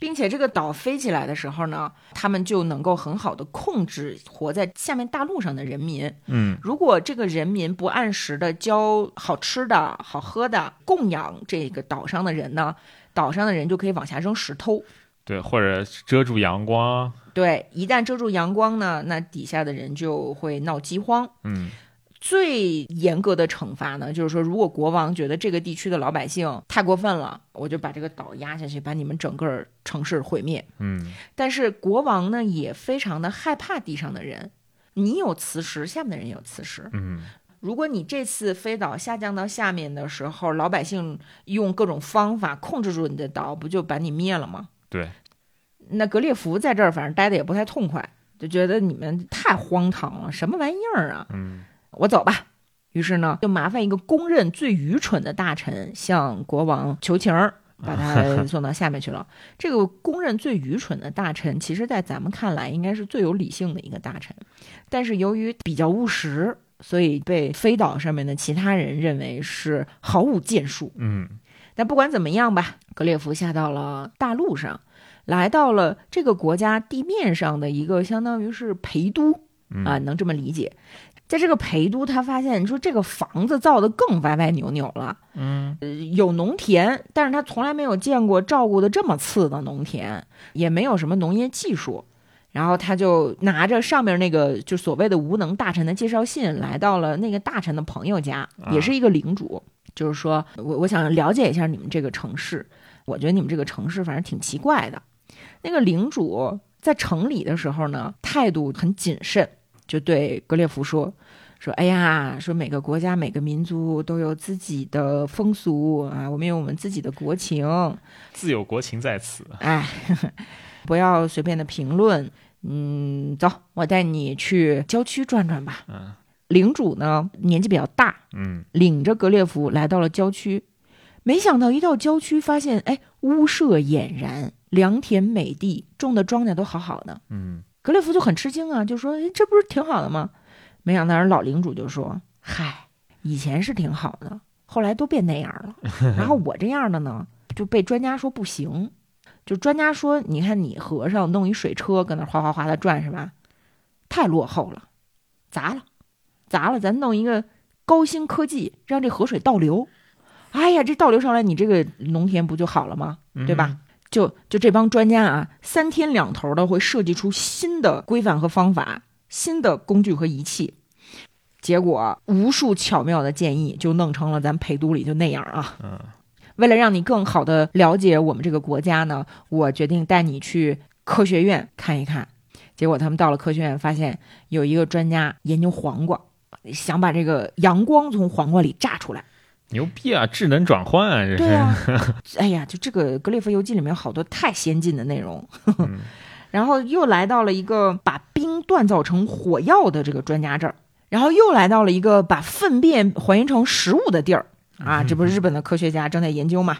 并且这个岛飞起来的时候呢，他们就能够很好的控制活在下面大陆上的人民。嗯，如果这个人民不按时的交好吃的好喝的供养这个岛上的人呢，岛上的人就可以往下扔石头。对，或者遮住阳光。对，一旦遮住阳光呢，那底下的人就会闹饥荒。嗯。最严格的惩罚呢，就是说，如果国王觉得这个地区的老百姓太过分了，我就把这个岛压下去，把你们整个城市毁灭。嗯，但是国王呢，也非常的害怕地上的人。你有磁石，下面的人有磁石。嗯，如果你这次飞岛下降到下面的时候，老百姓用各种方法控制住你的岛，不就把你灭了吗？对。那格列佛在这儿，反正待的也不太痛快，就觉得你们太荒唐了，什么玩意儿啊？嗯。我走吧，于是呢，就麻烦一个公认最愚蠢的大臣向国王求情儿，把他 (laughs) 送到下面去了。这个公认最愚蠢的大臣，其实，在咱们看来，应该是最有理性的一个大臣，但是由于比较务实，所以被飞岛上面的其他人认为是毫无建树。嗯，但不管怎么样吧，格列佛下到了大陆上，来到了这个国家地面上的一个相当于是陪都啊，能这么理解。在这个陪都，他发现你说这个房子造的更歪歪扭扭了，嗯，有农田，但是他从来没有见过照顾的这么次的农田，也没有什么农业技术，然后他就拿着上面那个就所谓的无能大臣的介绍信，来到了那个大臣的朋友家，也是一个领主，就是说我我想了解一下你们这个城市，我觉得你们这个城市反正挺奇怪的。那个领主在城里的时候呢，态度很谨慎。就对格列佛说：“说哎呀，说每个国家每个民族都有自己的风俗啊，我们有我们自己的国情，自有国情在此。哎，(laughs) 不要随便的评论。嗯，走，我带你去郊区转转吧。嗯领主呢年纪比较大，嗯领着格列佛来到了郊区，没想到一到郊区，发现哎屋舍俨然，良田美地，种的庄稼都好好的。嗯格列佛就很吃惊啊，就说：“哎，这不是挺好的吗？”没想到人老领主就说：“嗨，以前是挺好的，后来都变那样了。(laughs) 然后我这样的呢，就被专家说不行。就专家说，你看你和尚弄一水车搁那哗哗哗的转是吧？太落后了，砸了，砸了，咱弄一个高新科技，让这河水倒流。哎呀，这倒流上来，你这个农田不就好了吗？嗯对吧？就就这帮专家啊，三天两头的会设计出新的规范和方法，新的工具和仪器。结果无数巧妙的建议，就弄成了咱陪都里就那样啊。嗯为了让你更好的了解我们这个国家呢，我决定带你去科学院看一看。结果他们到了科学院，发现有一个专家研究黄瓜，想把这个阳光从黄瓜里榨出来。牛逼啊！智能转换啊，这是。对啊，(laughs) 哎呀，就这个《格列佛游记》里面有好多太先进的内容。嗯 (laughs) 然后又来到了一个把冰锻造成火药的这个专家这儿，然后又来到了一个把粪便还原成食物的地儿啊，这不是日本的科学家正在研究嘛？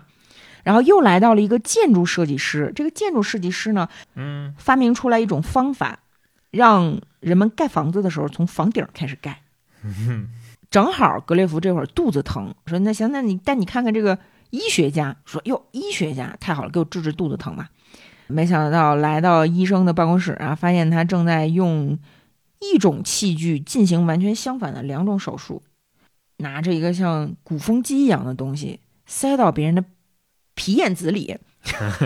然后又来到了一个建筑设计师，这个建筑设计师呢，嗯发明出来一种方法，让人们盖房子的时候从房顶开始盖。正好格列佛这会儿肚子疼，说那行，那你带你看看这个医学家，说哟，医学家太好了，给我治治肚子疼吧。没想到来到医生的办公室啊，发现他正在用一种器具进行完全相反的两种手术，拿着一个像鼓风机一样的东西塞到别人的皮燕子里，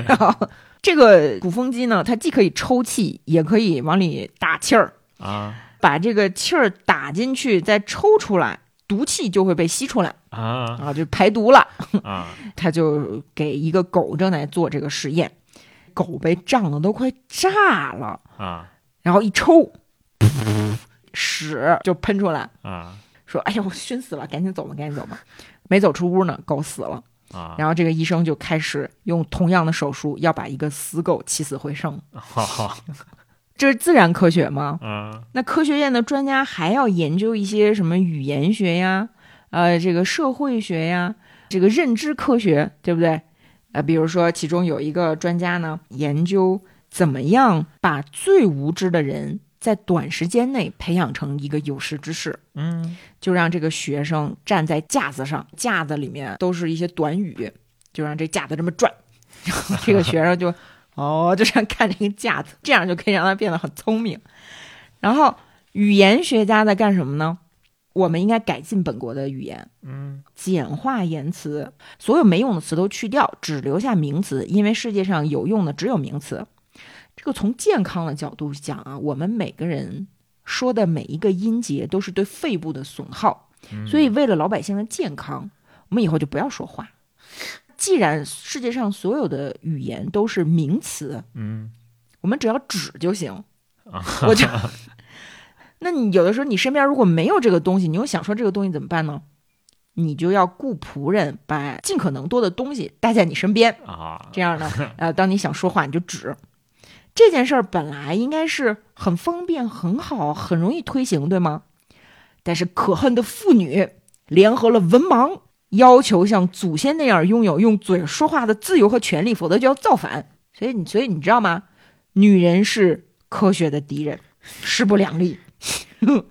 (laughs) 这个鼓风机呢，它既可以抽气，也可以往里打气儿，啊把这个气儿打进去，再抽出来，毒气就会被吸出来啊啊，就排毒了。啊！(laughs) 他就给一个狗正在做这个实验，狗被胀得都快炸了，啊然后一抽，屎就喷出来，啊说：“哎呦，熏死了，赶紧走吧，赶紧走吧。”没走出屋呢，狗死了。啊！然后这个医生就开始用同样的手术，要把一个死狗起死回生。好好这是自然科学吗？啊那科学院的专家还要研究一些什么语言学呀，呃，这个社会学呀，这个认知科学，对不对？呃，比如说其中有一个专家呢，研究怎么样把最无知的人在短时间内培养成一个有识之士，嗯就让这个学生站在架子上，架子里面都是一些短语，就让这架子这么转，然 (laughs) 后这个学生就哦，就这样看这个架子，这样就可以让他变得很聪明。然后语言学家在干什么呢？我们应该改进本国的语言，嗯简化言辞，所有没用的词都去掉，只留下名词，因为世界上有用的只有名词。这个从健康的角度讲啊，我们每个人说的每一个音节都是对肺部的损耗，嗯所以为了老百姓的健康，我们以后就不要说话。既然世界上所有的语言都是名词，嗯我们只要指就行。啊我就，(laughs) 那你有的时候你身边如果没有这个东西，你又想说这个东西怎么办呢？你就要雇仆人，把尽可能多的东西带在你身边，啊这样呢，呃，当你想说话你就指。这件事儿本来应该是很方便、很好、很容易推行，对吗？但是可恨的妇女联合了文盲，要求像祖先那样拥有用嘴说话的自由和权利，否则就要造反。所以你，所以你知道吗？女人是科学的敌人，势不两立。(laughs)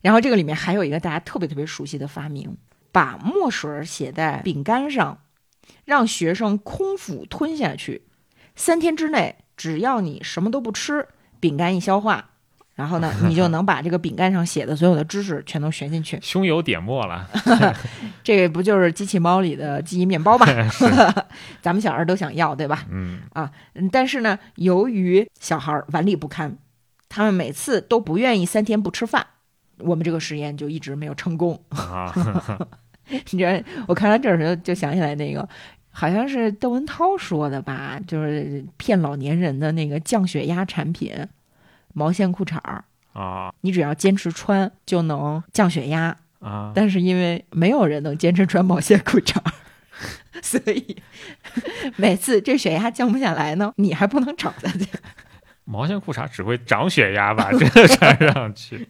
然后这个里面还有一个大家特别特别熟悉的发明，把墨水写在饼干上，让学生空腹吞下去，三天之内，只要你什么都不吃，饼干一消化，然后呢，你就能把这个饼干上写的所有的知识全都学进去。胸有点墨了，(laughs) 这个不就是机器猫里的记忆面包吗？(laughs) (laughs) 咱们小孩都想要，对吧？嗯啊但是呢，由于小孩顽劣不堪，他们每次都不愿意三天不吃饭，我们这个实验就一直没有成功。啊你知道，我看到这儿时候就想起来那个，好像是窦文涛说的吧，就是骗老年人的那个降血压产品，毛线裤衩儿。啊你只要坚持穿就能降血压。啊，但是因为没有人能坚持穿毛线裤衩儿，所以每次这血压降不下来呢，你还不能长下去。毛线裤衩只会长血压吧？真的穿上去，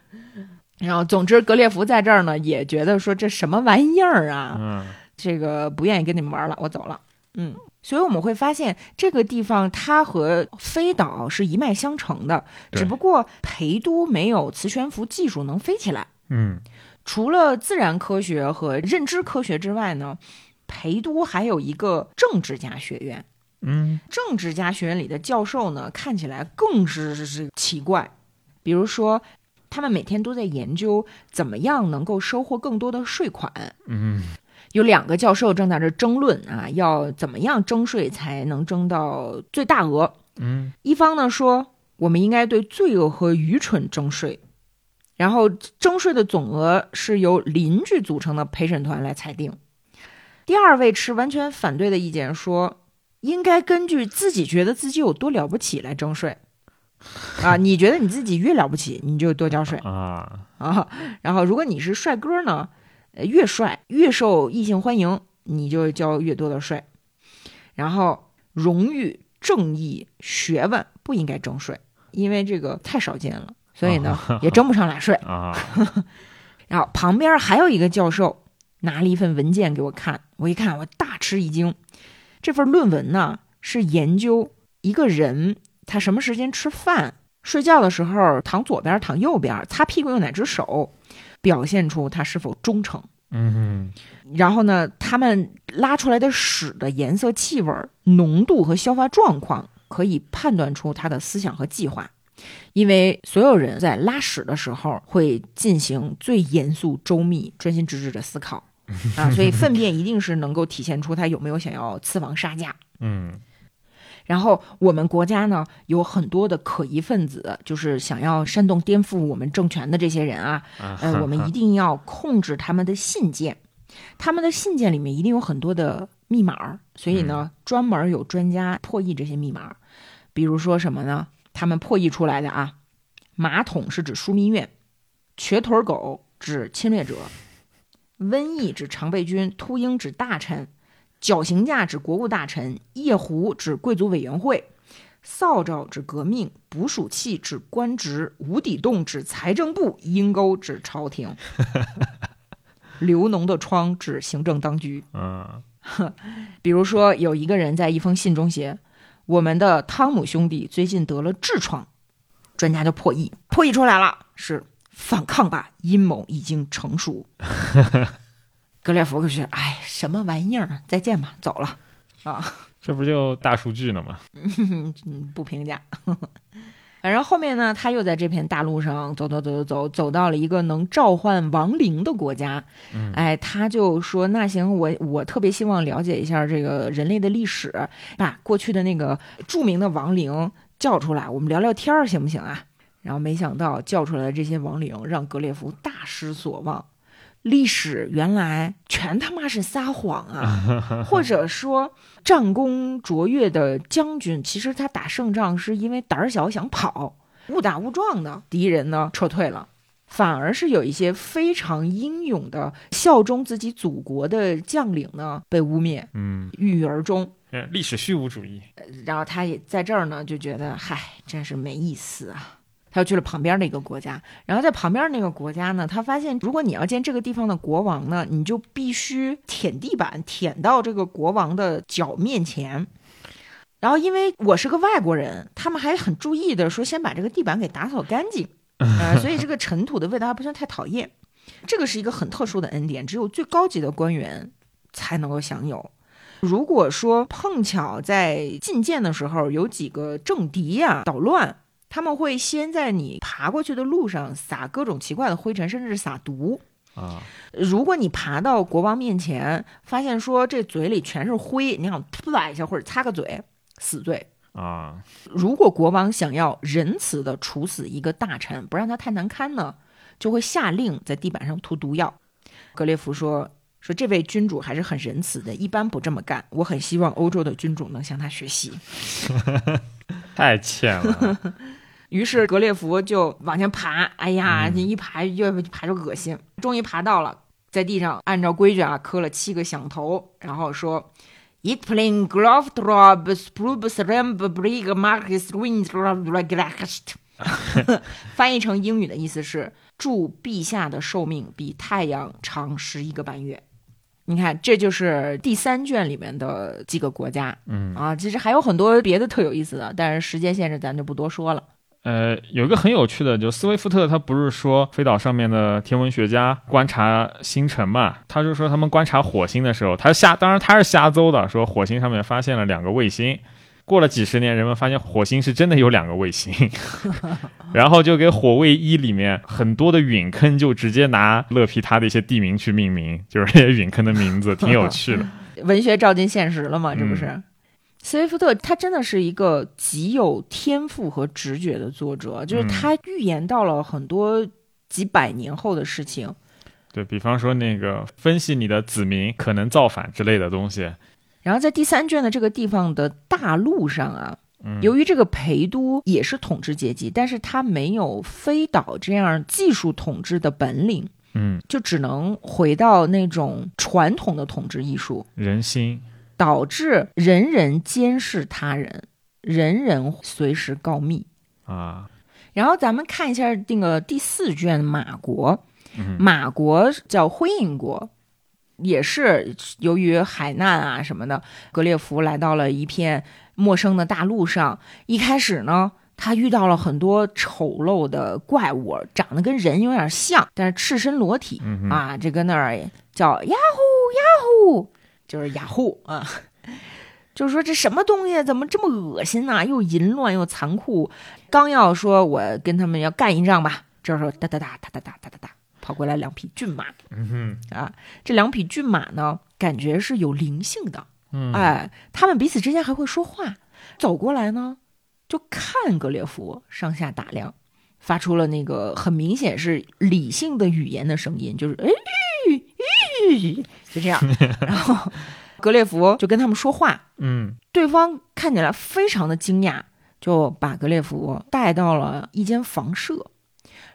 (laughs) 然后，总之，格列佛在这儿呢，也觉得说这什么玩意儿啊，嗯这个不愿意跟你们玩了，我走了。嗯，所以我们会发现这个地方它和飞岛是一脉相承的，只不过陪都没有磁悬浮技术能飞起来。嗯除了自然科学和认知科学之外呢，陪都还有一个政治家学院。嗯政治家学院里的教授呢，看起来更是是是奇怪。比如说，他们每天都在研究怎么样能够收获更多的税款。嗯有两个教授正在这争论啊，要怎么样征税才能征到最大额。嗯一方呢说，我们应该对罪恶和愚蠢征税，然后征税的总额是由邻居组成的陪审团来裁定。第二位持完全反对的意见说，应该根据自己觉得自己有多了不起来征税。啊，(laughs) 你觉得你自己越了不起，你就多交税啊啊。然后，如果你是帅哥呢，呃，越帅越受异性欢迎，你就交越多的税。然后，荣誉、正义、学问不应该征税，因为这个太少见了，所以呢也征不上来税。啊 (laughs) 然后旁边还有一个教授拿了一份文件给我看，我一看我大吃一惊，这份论文呢是研究一个人他什么时间吃饭、睡觉的时候躺左边、躺右边、擦屁股用哪只手，表现出他是否忠诚。嗯然后呢，他们拉出来的屎的颜色、气味、浓度和消化状况，可以判断出他的思想和计划。因为所有人在拉屎的时候会进行最严肃、周密、专心致志的思考啊，所以粪便一定是能够体现出他有没有想要刺王杀价。嗯然后我们国家呢有很多的可疑分子，就是想要煽动颠覆我们政权的这些人啊，啊呃，(laughs) 我们一定要控制他们的信件，他们的信件里面一定有很多的密码，所以呢，专门有专家破译这些密码。比如说什么呢？他们破译出来的啊，马桶是指枢密院，瘸腿狗指侵略者，瘟疫指常备军，秃鹰指大臣，绞刑架指国务大臣，夜壶指贵族委员会。扫帚指革命，捕鼠器指官职，无底洞指财政部，阴沟指朝廷，(laughs) 流脓的疮指行政当局。嗯 (laughs) 比如说，有一个人在一封信中写：“我们的汤姆兄弟最近得了痔疮。”专家就破译，破译出来了，是反抗吧，阴谋已经成熟。(laughs) 格列佛可是，哎，什么玩意儿？再见吧，走了。啊，(laughs) 这不就大数据呢吗？嗯，(laughs) 不评价。反正后面呢，他又在这片大陆上走走走走走，走到了一个能召唤亡灵的国家。嗯哎，他就说：“那行，我我特别希望了解一下这个人类的历史，把过去的那个著名的亡灵叫出来，我们聊聊天儿，行不行啊？”然后没想到叫出来的这些亡灵让格列佛大失所望。历史原来全他妈是撒谎啊！(laughs) 或者说，战功卓越的将军，其实他打胜仗是因为胆儿小想跑，误打误撞的敌人呢撤退了，反而是有一些非常英勇的效忠自己祖国的将领呢被污蔑，嗯，郁郁而终。呃历史虚无主义。然后他也在这儿呢，就觉得嗨，真是没意思啊。他又去了旁边的一个国家，然后在旁边那个国家呢，他发现如果你要见这个地方的国王呢，你就必须舔地板，舔到这个国王的脚面前。然后因为我是个外国人，他们还很注意的说，先把这个地板给打扫干净，(laughs) 呃，所以这个尘土的味道还不算太讨厌。这个是一个很特殊的恩典，只有最高级的官员才能够享有。如果说碰巧在觐见的时候有几个政敌呀、捣乱，他们会先在你爬过去的路上撒各种奇怪的灰尘，甚至是撒毒。啊，如果你爬到国王面前，发现说这嘴里全是灰，你想吐啦一下或者擦个嘴，死罪。啊，如果国王想要仁慈的处死一个大臣，不让他太难堪呢，就会下令在地板上涂毒药。格列佛说说这位君主还是很仁慈的，一般不这么干。我很希望欧洲的君主能向他学习。(laughs) 太欠了。于是格列佛就往前爬，哎呀，嗯你一爬越爬就恶心，终于爬到了，在地上按照规矩啊磕了七个响头，然后说。Ik plin glove d r o b sprubs ramb brig markis wind glagast，翻译成英语的意思是：祝陛下的寿命比太阳长十一个半月。你看，这就是第三卷里面的几个国家嗯，啊。其实还有很多别的特有意思的，但是时间限制，咱就不多说了。呃，有一个很有趣的，就斯威夫特他不是说飞岛上面的天文学家观察星辰嘛？他就说他们观察火星的时候，他瞎，当然他是瞎诌的，说火星上面发现了两个卫星。过了几十年，人们发现火星是真的有两个卫星，(laughs) 然后就给火卫一里面很多的陨坑就直接拿勒皮他的一些地名去命名，就是这些陨坑的名字，挺有趣的。(laughs) 文学照进现实了嘛？这不是？嗯斯威夫特他真的是一个极有天赋和直觉的作者，就是嗯。他预言到了很多几百年后的事情。对比方说那个分析你的子民可能造反之类的东西，然后在第三卷的这个地方的大陆上啊，嗯。由于这个陪都也是统治阶级，但是他没有飞岛这样技术统治的本领，嗯，就只能回到那种传统的统治艺术，人心，导致人人监视他人，人人随时告密。啊，然后咱们看一下那个第四卷马国，嗯。马国叫灰印国，也是由于海难啊什么的，格列佛来到了一片陌生的大陆上。一开始呢，他遇到了很多丑陋的怪物，长得跟人有点像，但是赤身裸体、嗯啊，这跟那儿叫呀呼呀呼，就是雅虎啊。就是说这什么东西怎么这么恶心呐、又淫乱又残酷。刚要说我跟他们要干一仗吧，这时候哒哒哒哒哒哒哒哒哒跑过来两匹骏马嗯哼，啊！这两匹骏马呢，感觉是有灵性的，嗯，哎，他们彼此之间还会说话。走过来呢，就看格列佛上下打量，发出了那个很明显是理性的语言的声音，就是哎咦就这样。然后格列佛就跟他们说话，(laughs) 嗯对方看起来非常的惊讶，就把格列佛带到了一间房舍。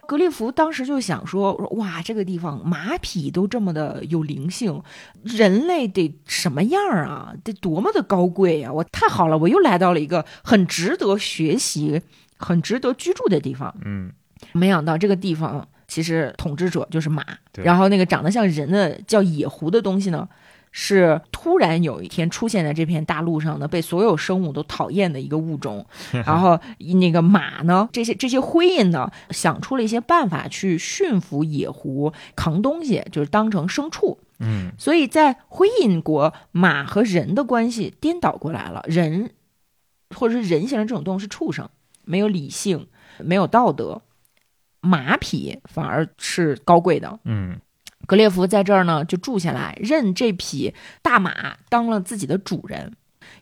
格列佛当时就想说：“哇，这个地方马匹都这么的有灵性，人类得什么样啊？得多么的高贵呀、我太好了，我又来到了一个很值得学习、很值得居住的地方。嗯没想到这个地方其实统治者就是马，然后那个长得像人的叫野狐的东西呢，是突然有一天出现在这片大陆上的，被所有生物都讨厌的一个物种。(laughs) 然后那个马呢，这些这些灰印呢，想出了一些办法去驯服野狐，扛东西，就是当成牲畜。嗯所以在灰印国，马和人的关系颠倒过来了，人或者是人形的这种动物是畜生，没有理性，没有道德。马匹反而是高贵的。嗯格列佛在这儿呢就住下来，认这匹大马当了自己的主人。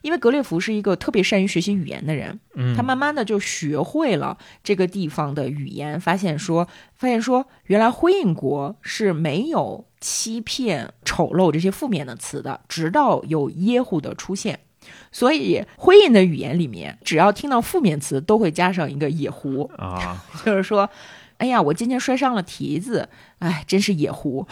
因为格列佛是一个特别善于学习语言的人，嗯，他慢慢的就学会了这个地方的语言，发现说，发现说，原来灰印国是没有欺骗、丑陋这些负面的词的，直到有耶户的出现。所以灰印的语言里面，只要听到负面词，都会加上一个野狐，啊，(laughs) 就是说，哎呀，我今天摔伤了蹄子，哎，真是野狐。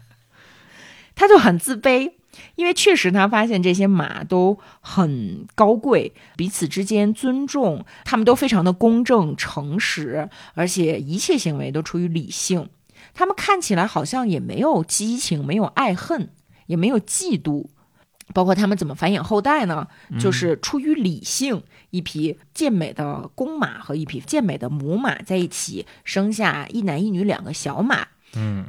(laughs) 他就很自卑，因为确实他发现这些马都很高贵，彼此之间尊重，他们都非常的公正诚实，而且一切行为都出于理性。他们看起来好像也没有激情，没有爱恨，也没有嫉妒。包括他们怎么繁衍后代呢？就是出于理性，一匹健美的公马和一匹健美的母马在一起，生下一男一女两个小马。嗯。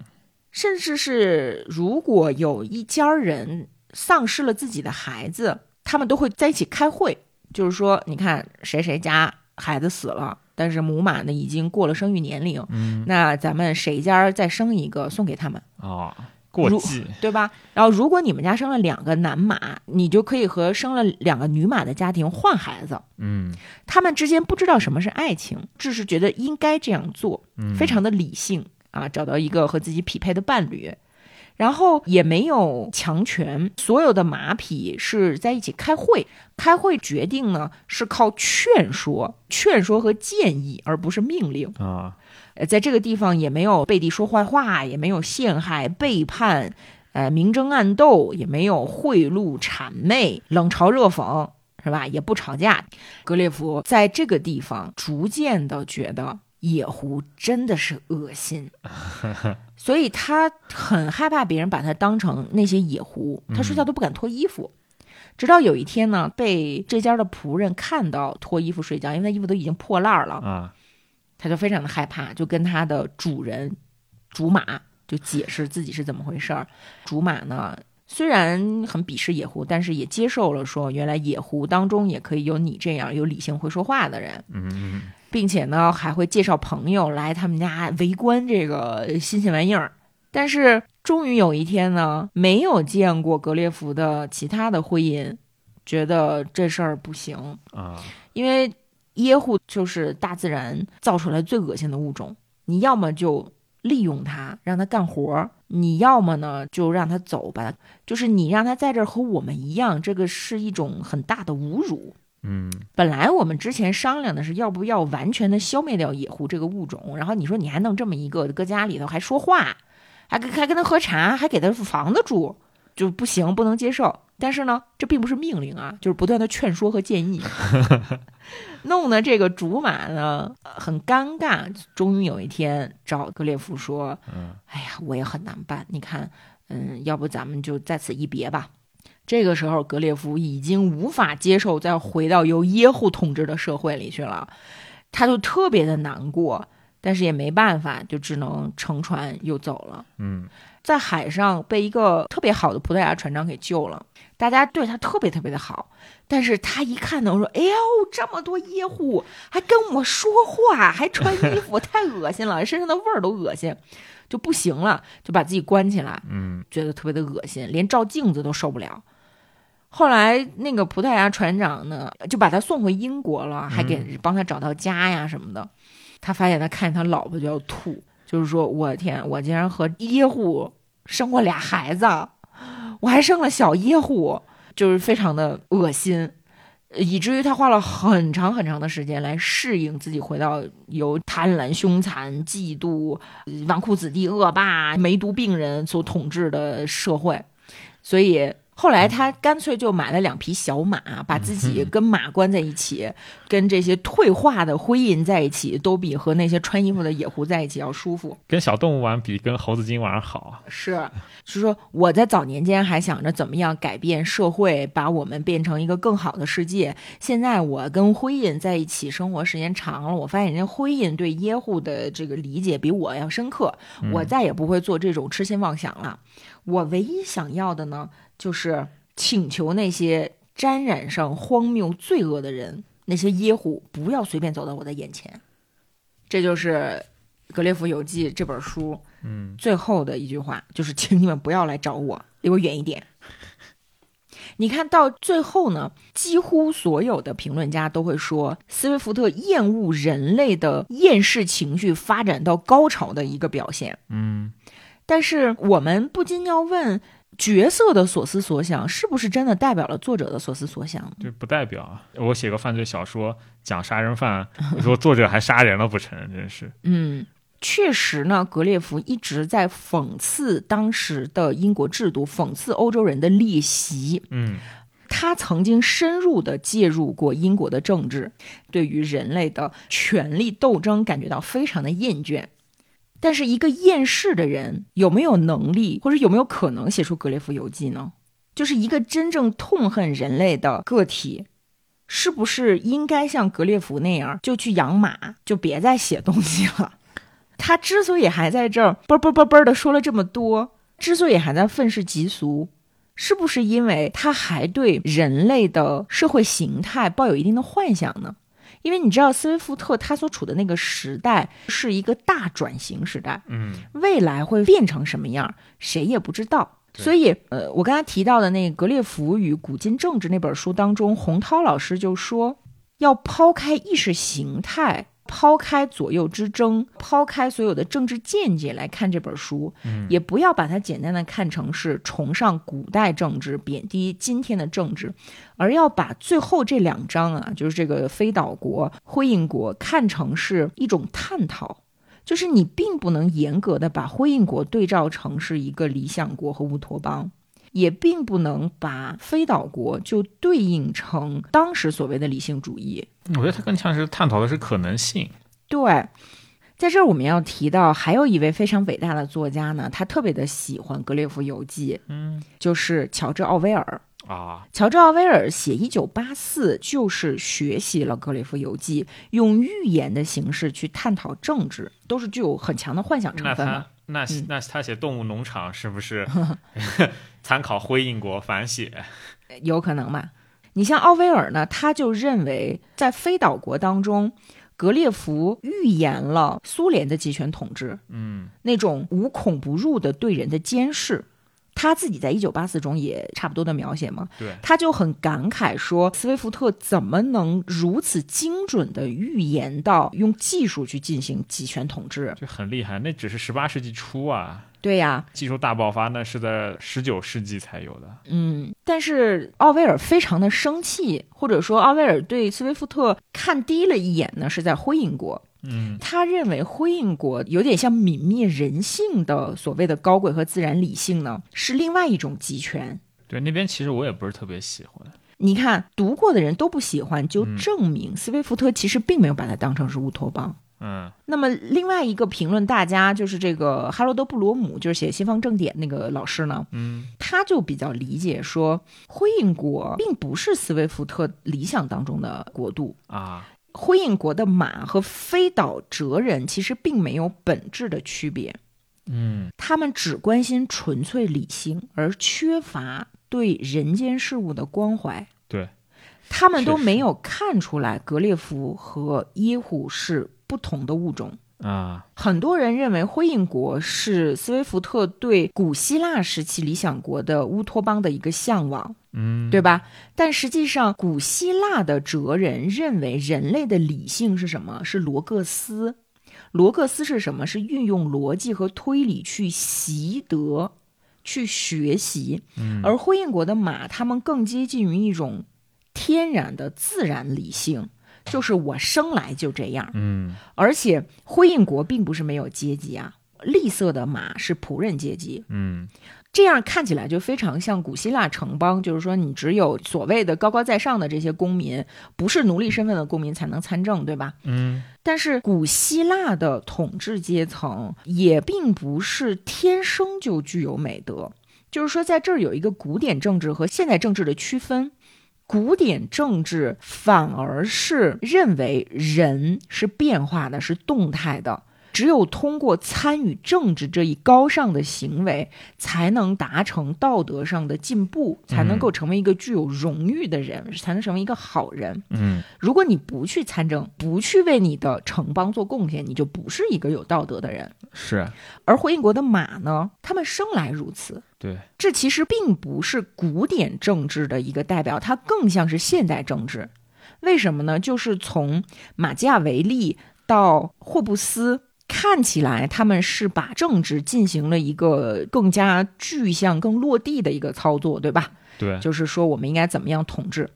甚至是如果有一家人丧失了自己的孩子，他们都会在一起开会，就是说，你看谁谁家孩子死了，但是母马呢已经过了生育年龄，嗯。那咱们谁家再生一个送给他们，啊，过如继，对吧？然后如果你们家生了两个男马，你就可以和生了两个女马的家庭换孩子。嗯他们之间不知道什么是爱情，只是觉得应该这样做，嗯，非常的理性啊，找到一个和自己匹配的伴侣。然后也没有强权，所有的马匹是在一起开会，开会决定呢是靠劝说、劝说和建议，而不是命令。啊，呃，在这个地方也没有背地说坏话，也没有陷害、背叛，呃，明争暗斗，也没有贿赂、谄媚、冷嘲热讽，是吧？也不吵架。格列佛在这个地方逐渐的觉得野狐真的是恶心，(laughs) 所以他很害怕别人把他当成那些野狐，他睡觉都不敢脱衣服。直到有一天呢，被这家的仆人看到脱衣服睡觉，因为他衣服都已经破烂了，啊，他就非常的害怕，就跟他的主人竹马就解释自己是怎么回事儿。竹马呢，虽然很鄙视野狐，但是也接受了说，原来野狐当中也可以有你这样有理性会说话的人，嗯嗯并且呢还会介绍朋友来他们家围观这个新鲜玩意儿。但是终于有一天呢，没有见过格列佛的其他的灰隐，觉得这事儿不行，啊，因为椰户就是大自然造出来最恶心的物种，你要么就利用它让它干活儿，你要么呢就让它走吧，就是你让它在这儿和我们一样，这个是一种很大的侮辱。嗯本来我们之前商量的是要不要完全的消灭掉野狐这个物种，然后你说你还弄这么一个搁家里头还说话，还跟还跟他喝茶，还给他房子住，就不行，不能接受。但是呢，这并不是命令啊，就是不断的劝说和建议，(laughs) 弄得这个竹马呢呃很尴尬。终于有一天找格列夫说嗯：“哎呀，我也很难办，你看，嗯，要不咱们就在此一别吧。”这个时候，格列夫已经无法接受再回到由耶户统治的社会里去了，他就特别的难过，但是也没办法，就只能乘船又走了。嗯在海上被一个特别好的葡萄牙船长给救了，大家对他特别特别的好。但是他一看呢，我说：“哎呦，这么多椰户，还跟我说话，还穿衣服，(laughs) 太恶心了，身上的味儿都恶心，就不行了，就把自己关起来。”嗯觉得特别的恶心，连照镜子都受不了。后来那个葡萄牙船长呢，就把他送回英国了，还给帮他找到家呀什么的。他发现他看见他老婆就要吐，就是说我天，我竟然和耶户生过俩孩子，我还生了小耶户，就是非常的恶心。以至于他花了很长很长的时间来适应自己回到由贪婪、凶残、嫉妒、纨绔子弟、恶霸、梅毒病人所统治的社会，所以后来他干脆就买了两匹小马，把自己跟马关在一起，跟这些退化的灰印在一起，都比和那些穿衣服的野狐在一起要舒服。跟小动物玩比跟猴子精玩好。是，是说我在早年间还想着怎么样改变社会，把我们变成一个更好的世界。现在我跟灰印在一起生活时间长了，我发现人家灰印对耶户的这个理解比我要深刻，我再也不会做这种痴心妄想了。我唯一想要的呢，就是请求那些沾染上荒谬罪恶的人，那些耶虎不要随便走到我的眼前。这就是《格列佛游记》这本书嗯最后的一句话就是，请你们不要来找我，离我远一点。你看到最后呢，几乎所有的评论家都会说，斯威夫特厌恶人类的厌世情绪发展到高潮的一个表现。嗯但是我们不禁要问，角色的所思所想是不是真的代表了作者的所思所想呢？这不代表啊我写个犯罪小说讲杀人犯，(laughs) 说作者还杀人了不成？真是。嗯，确实呢，格列佛一直在讽刺当时的英国制度，讽刺欧洲人的劣习。嗯他曾经深入的介入过英国的政治，对于人类的权力斗争感觉到非常的厌倦。但是，一个厌世的人有没有能力，或者有没有可能写出《格列佛游记》呢？就是一个真正痛恨人类的个体，是不是应该像格列佛那样，就去养马，就别再写东西了？(laughs) 他之所以还在这儿啵啵啵啵的说了这么多，之所以还在愤世嫉俗，是不是因为他还对人类的社会形态抱有一定的幻想呢？因为你知道，斯威夫特他所处的那个时代是一个大转型时代，嗯未来会变成什么样，谁也不知道。所以，呃，我刚才提到的那个《格列佛与古今政治》那本书当中，洪涛老师就说，要抛开意识形态抛开左右之争，抛开所有的政治见解来看这本书，嗯也不要把它简单的看成是崇尚古代政治，贬低今天的政治，而要把最后这两章啊，就是这个非岛国、辉映国，看成是一种探讨。就是你并不能严格的把辉映国对照成是一个理想国和乌托邦，也并不能把非岛国就对应成当时所谓的理性主义。我觉得它更像是探讨的是可能性。对，在这儿我们要提到，还有一位非常伟大的作家呢，他特别的喜欢《格列佛游记》，嗯就是乔治·奥威尔。啊，乔治·奥威尔写《一九八四》就是学习了《格列佛游记》，用寓言的形式去探讨政治，都是具有很强的幻想成分的他。那嗯那他写《动物农场》是不是 (laughs) (laughs) 参考辉印国反写？(laughs) 有可能吧？你像奥威尔呢，他就认为在非岛国当中，格列佛预言了苏联的集权统治，嗯那种无孔不入的对人的监视。他自己在一九八四中也差不多的描写嘛，对，他就很感慨说，斯威夫特怎么能如此精准的预言到用技术去进行集权统治？就很厉害。那只是十八世纪初啊，对呀，技术大爆发那是在十九世纪才有的。嗯，但是奥威尔非常的生气，或者说奥威尔对斯威夫特看低了一眼呢，是在辉印国。嗯他认为辉映国有点像泯灭人性的所谓的高贵和自然理性呢，是另外一种集权。对，那边其实我也不是特别喜欢。你看，读过的人都不喜欢，就嗯证明斯威夫特其实并没有把它当成是乌托邦。嗯那么另外一个评论大家就是这个哈罗德·布罗姆，就是写《西方正典》那个老师呢，嗯他就比较理解说，辉映国并不是斯威夫特理想当中的国度。啊，辉映国的马和飞岛哲人其实并没有本质的区别，嗯他们只关心纯粹理性，而缺乏对人间事物的关怀。对，他们都没有看出来格列佛和耶虎是不同的物种。啊，很多人认为辉印国是斯威夫特对古希腊时期理想国的乌托邦的一个向往，嗯，对吧？但实际上，古希腊的哲人认为人类的理性是什么？是罗各斯。罗各斯是什么？是运用逻辑和推理去习得、去学习。嗯而辉印国的马，他们更接近于一种天然的自然理性，就是我生来就这样。嗯而且辉印国并不是没有阶级啊，栗色的马是仆人阶级，嗯这样看起来就非常像古希腊城邦，就是说你只有所谓的高高在上的这些公民，不是奴隶身份的公民才能参政，对吧？嗯但是古希腊的统治阶层也并不是天生就具有美德，就是说在这儿有一个古典政治和现代政治的区分。古典政治反而是认为人是变化的，是动态的，只有通过参与政治这一高尚的行为，才能达成道德上的进步，才能够成为一个具有荣誉的人，才能成为一个好人。嗯如果你不去参政，不去为你的城邦做贡献，你就不是一个有道德的人。是，而回印国的马呢，他们生来如此。对，这其实并不是古典政治的一个代表，它更像是现代政治。为什么呢？就是从马基雅维利到霍布斯，看起来他们是把政治进行了一个更加具象、更落地的一个操作，对吧？对，就是说我们应该怎么样统治。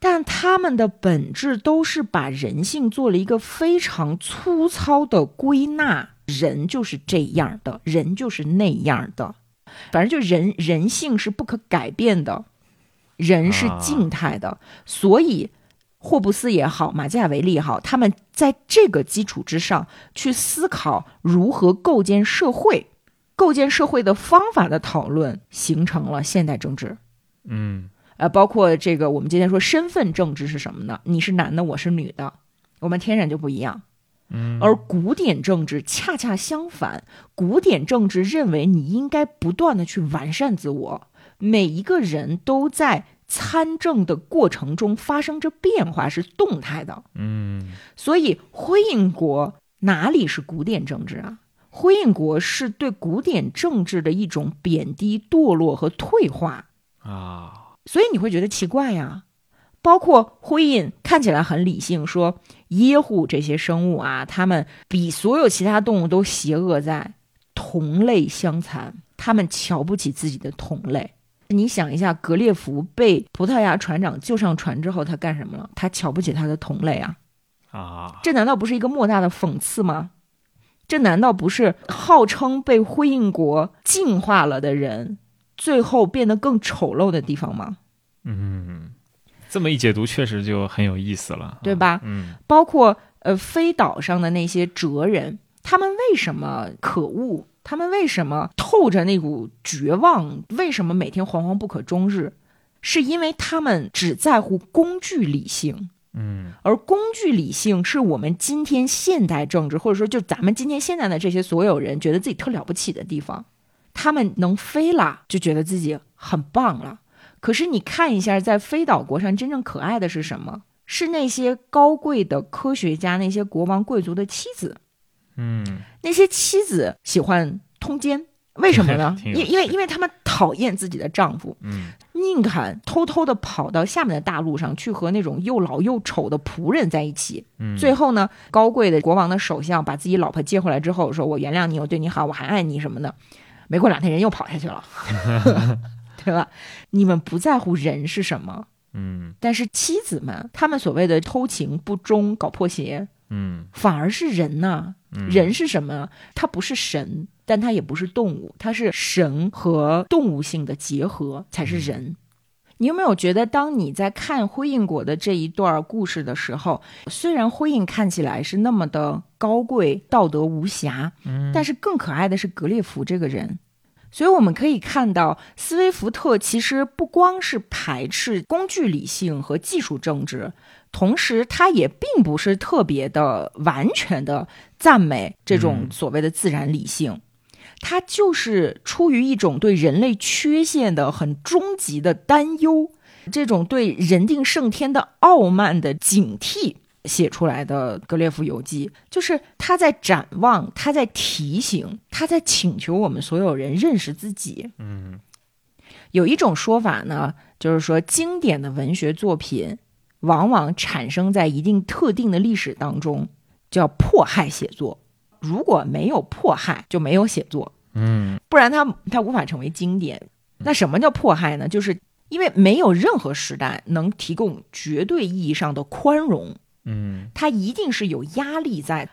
但他们的本质都是把人性做了一个非常粗糙的归纳，人就是这样的，人就是那样的，反正就人人性是不可改变的，人是静态的，所以霍布斯也好，马基雅维利也好，他们在这个基础之上去思考如何构建社会，构建社会的方法的讨论，形成了现代政治。嗯呃，包括这个，我们今天说身份政治是什么呢？你是男的，我是女的，我们天然就不一样。嗯，而古典政治恰恰相反，古典政治认为你应该不断的去完善自我，每一个人都在参政的过程中发生着变化，是动态的。嗯所以辉印国哪里是古典政治啊？辉印国是对古典政治的一种贬低、堕落和退化。啊，所以你会觉得奇怪呀，包括辉印看起来很理性，说耶户这些生物啊，他们比所有其他动物都邪恶，在同类相残，他们瞧不起自己的同类。你想一下，格列佛被葡萄牙船长救上船之后，他干什么了？他瞧不起他的同类啊！啊，这难道不是一个莫大的讽刺吗？这难道不是号称被辉印国净化了的人，最后变得更丑陋的地方吗？嗯，这么一解读，确实就很有意思了，对吧？嗯包括呃飞岛上的那些哲人，他们为什么可恶？他们为什么透着那股绝望？为什么每天惶惶不可终日？是因为他们只在乎工具理性，嗯而工具理性是我们今天现代政治，或者说就咱们今天现在的这些所有人觉得自己特了不起的地方。他们能飞了，就觉得自己很棒了。可是你看一下，在飞岛国上真正可爱的是什么？是那些高贵的科学家，那些国王贵族的妻子。嗯那些妻子喜欢通奸，为什么呢？(laughs) 因因为因为他们讨厌自己的丈夫，嗯宁肯偷偷的跑到下面的大路上去和那种又老又丑的仆人在一起。嗯，最后呢，高贵的国王的首相把自己老婆接回来之后，说我原谅你，我对你好，我还爱你什么的。没过两天，人又跑下去了，(laughs) 对吧？你们不在乎人是什么，嗯但是妻子们，他们所谓的偷情、不忠、搞破鞋，嗯反而是人呐、嗯人是什么？它不是神，但它也不是动物，它是神和动物性的结合才是人。你有没有觉得，当你在看灰印国的这一段故事的时候，虽然灰印看起来是那么的高贵、道德无瑕，嗯但是更可爱的是格列佛这个人。所以我们可以看到，斯威夫特其实不光是排斥工具理性和技术政治，同时他也并不是特别的完全的赞美这种嗯所谓的自然理性。他就是出于一种对人类缺陷的很终极的担忧，这种对人定胜天的傲慢的警惕写出来的《格列夫游记》，就是他在展望，他在提醒，他在请求我们所有人认识自己。嗯有一种说法呢，就是说经典的文学作品往往产生在一定特定的历史当中，叫迫害写作。如果没有迫害，就没有写作。嗯不然它它无法成为经典。那什么叫迫害呢？就是因为没有任何时代能提供绝对意义上的宽容，嗯它一定是有压力在。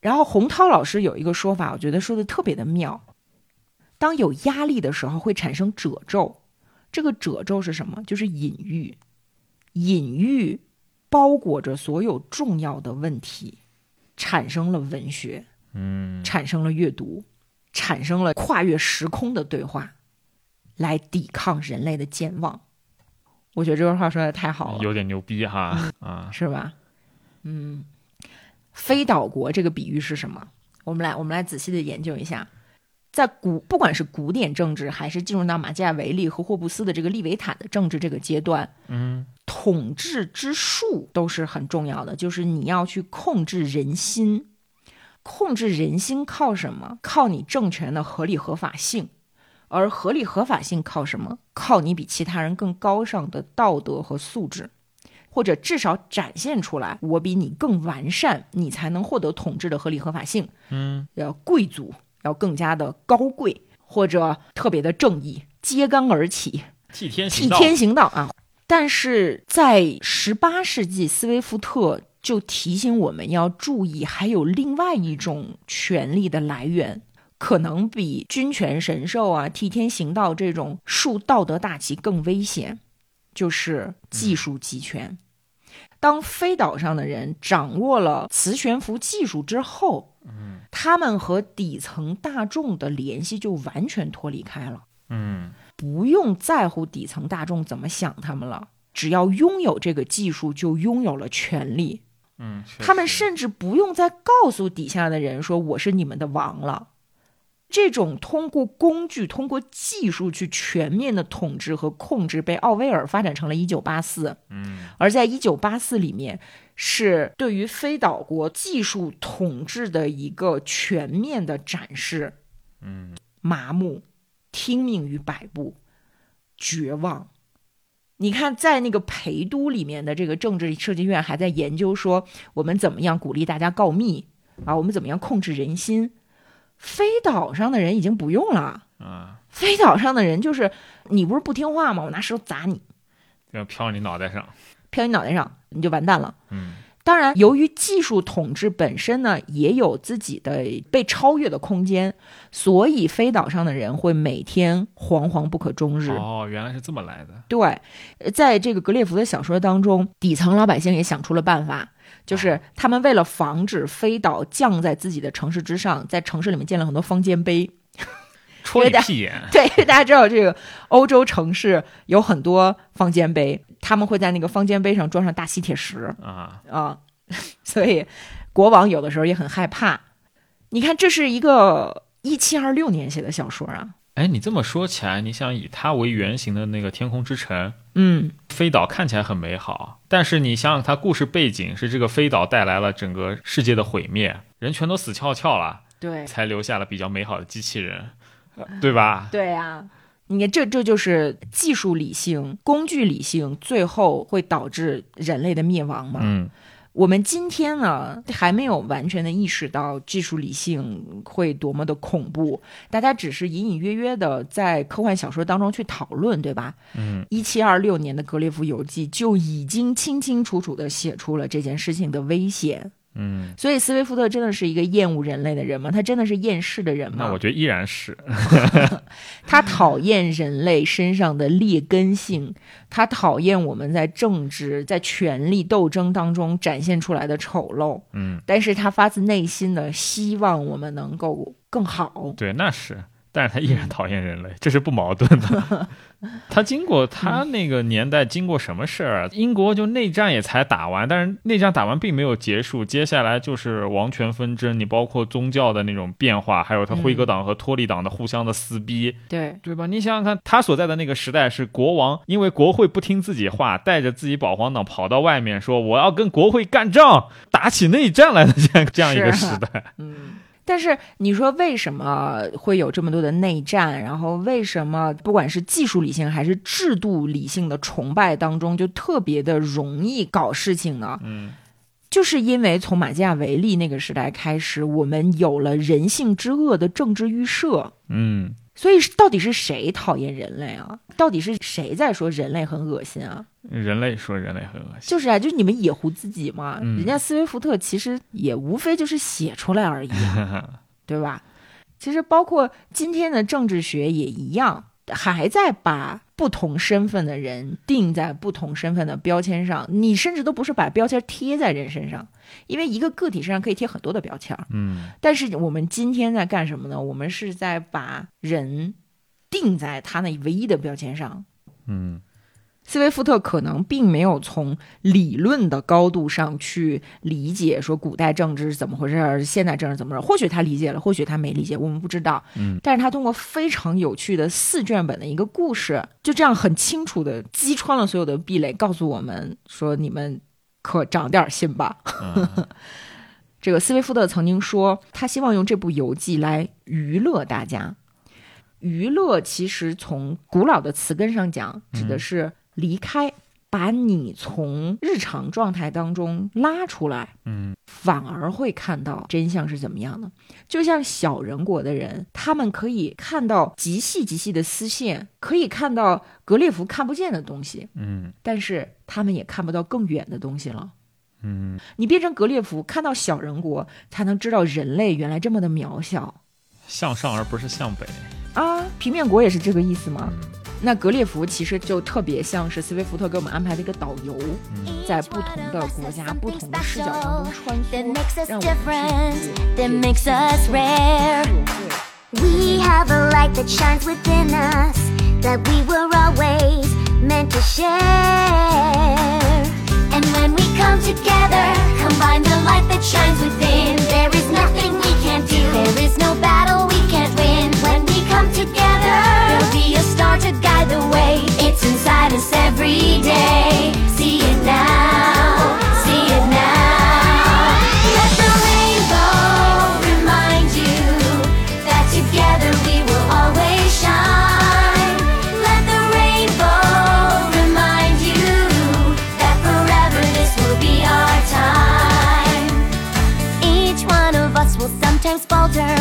然后洪涛老师有一个说法，我觉得说的特别的妙。当有压力的时候，会产生褶皱。这个褶皱是什么？就是隐喻。隐喻包裹着所有重要的问题，产生了文学。嗯产生了阅读，产生了跨越时空的对话，来抵抗人类的健忘。我觉得这段话说的太好了，有点牛逼哈啊是吧？嗯，非岛国这个比喻是什么？我们来，我们来仔细的研究一下。在古，不管是古典政治，还是进入到马基雅维利和霍布斯的这个利维坦的政治这个阶段，嗯统治之术都是很重要的，就是你要去控制人心。控制人心靠什么？靠你政权的合理合法性，而合理合法性靠什么？靠你比其他人更高尚的道德和素质，或者至少展现出来我比你更完善，你才能获得统治的合理合法性。嗯要贵族要更加的高贵，或者特别的正义，揭竿而起，替天行道替天行道啊！但是在十八世纪，斯威夫特就提醒我们要注意，还有另外一种权力的来源，可能比君权神授啊、替天行道这种树道德大旗更危险，就是技术集权。当飞岛上的人掌握了磁悬浮技术之后，嗯他们和底层大众的联系就完全脱离开了。嗯不用在乎底层大众怎么想他们了，只要拥有这个技术，就拥有了权利。嗯，他们甚至不用再告诉底下的人说我是你们的王了。这种通过工具、通过技术去全面的统治和控制，被奥威尔发展成了《一九八四》。嗯而在《一九八四》里面，是对于非岛国技术统治的一个全面的展示。嗯麻木、听命于摆布、绝望、你看，在那个陪都里面的这个政治设计院还在研究说，我们怎么样鼓励大家告密啊？我们怎么样控制人心？飞岛上的人已经不用了。啊，飞岛上的人就是你不是不听话吗？我拿石头砸你，要飘你脑袋上。飘你脑袋上，你就完蛋了。嗯当然，由于技术统治本身呢，也有自己的被超越的空间，所以飞岛上的人会每天惶惶不可终日。哦，原来是这么来的。对，呃在这个格列佛的小说当中，底层老百姓也想出了办法，就是他们为了防止飞岛降在自己的城市之上，在城市里面建了很多方尖碑。戳你屁眼。对，大家知道这个欧洲城市有很多方尖碑，他们会在那个方尖碑上装上大吸铁石。啊，啊，(laughs) 所以国王有的时候也很害怕。你看，这是一个一七二六年写的小说啊，哎，你这么说起来，你想以它为原型的那个《天空之城》，嗯，飞岛看起来很美好，但是你想想，它故事背景是这个飞岛带来了整个世界的毁灭，人全都死翘翘了，对，才留下了比较美好的机器人，对吧？对呀、你看，这这就是技术理性、工具理性，最后会导致人类的灭亡嘛？嗯我们今天呢，还没有完全的意识到技术理性会多么的恐怖，大家只是隐隐约约的在科幻小说当中去讨论，对吧？嗯，一七二六年的《格列佛游记》就已经清清楚楚的写出了这件事情的危险。嗯，所以，斯威夫特真的是一个厌恶人类的人吗？他真的是厌世的人吗？那我觉得依然是 (laughs) (laughs) 他讨厌人类身上的劣根性，他讨厌我们在政治、在权力斗争当中展现出来的丑陋，嗯，但是他发自内心的希望我们能够更好。对，那是。但是他依然讨厌人类，这是不矛盾的。(laughs) 他经过他那个年代经过什么事儿啊？英国就内战也才打完，但是内战打完并没有结束，接下来就是王权纷争，你包括宗教的那种变化，还有他辉格党和托利党的互相的撕逼，对，对吧？你想想看，他所在的那个时代是国王因为国会不听自己话，带着自己保皇党跑到外面说我要跟国会干仗，打起内战来的 (laughs) 这样这样一个时代。(laughs) 嗯。但是你说为什么会有这么多的内战？然后为什么不管是技术理性还是制度理性的崇拜当中，就特别的容易搞事情呢？嗯就是因为从马基雅维利那个时代开始，我们有了人性之恶的政治预设。嗯，所以到底是谁讨厌人类啊？到底是谁在说人类很恶心啊？人类说人类很恶心。就是啊，就是你们野狐自己嘛。嗯人家斯威夫特其实也无非就是写出来而已、啊，(laughs) 对吧？其实包括今天的政治学也一样，还在把不同身份的人定在不同身份的标签上。你甚至都不是把标签贴在人身上，因为一个个体身上可以贴很多的标签。嗯但是我们今天在干什么呢？我们是在把人定在他那唯一的标签上。嗯斯威夫特可能并没有从理论的高度上去理解说古代政治是怎么回事儿，现代政治怎么回事儿。或许他理解了，或许他没理解，我们不知道。嗯，但是他通过非常有趣的四卷本的一个故事，就这样很清楚的击穿了所有的壁垒，告诉我们说：你们可长点心吧。嗯 (laughs) 这个斯威夫特曾经说，他希望用这部游记来娱乐大家。娱乐其实从古老的词根上讲，指的是离开，把你从日常状态当中拉出来，嗯反而会看到真相是怎么样的。就像小人国的人，他们可以看到极细极细的丝线，可以看到格列佛看不见的东西，嗯但是他们也看不到更远的东西了。嗯，你变成格列佛，看到小人国，才能知道人类原来这么的渺小向上而不是向北。啊！平面国也是这个意思吗？那格列佛其实就特别像是斯威夫特给我们安排的一个导游，在不同的国家、不同的视角当中穿 that 梭，makes us 让我们 the way, it's inside us every day. See it now, see it now. Let the rainbow remind you that together we will always shine. Let the rainbow remind you that forever this will be our time. Each one of us will sometimes falter.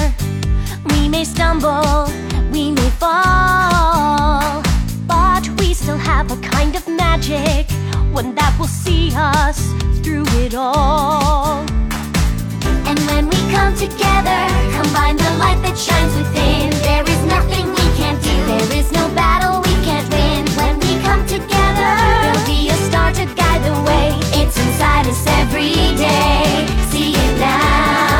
We may stumble, we may fall still have a kind of magic, one that will see us through it all. And when we come together, combine the light that shines within. There is nothing we can't do. There is no battle we can't win. When we come together, there'll be a star to guide the way. It's inside us every day. See it now.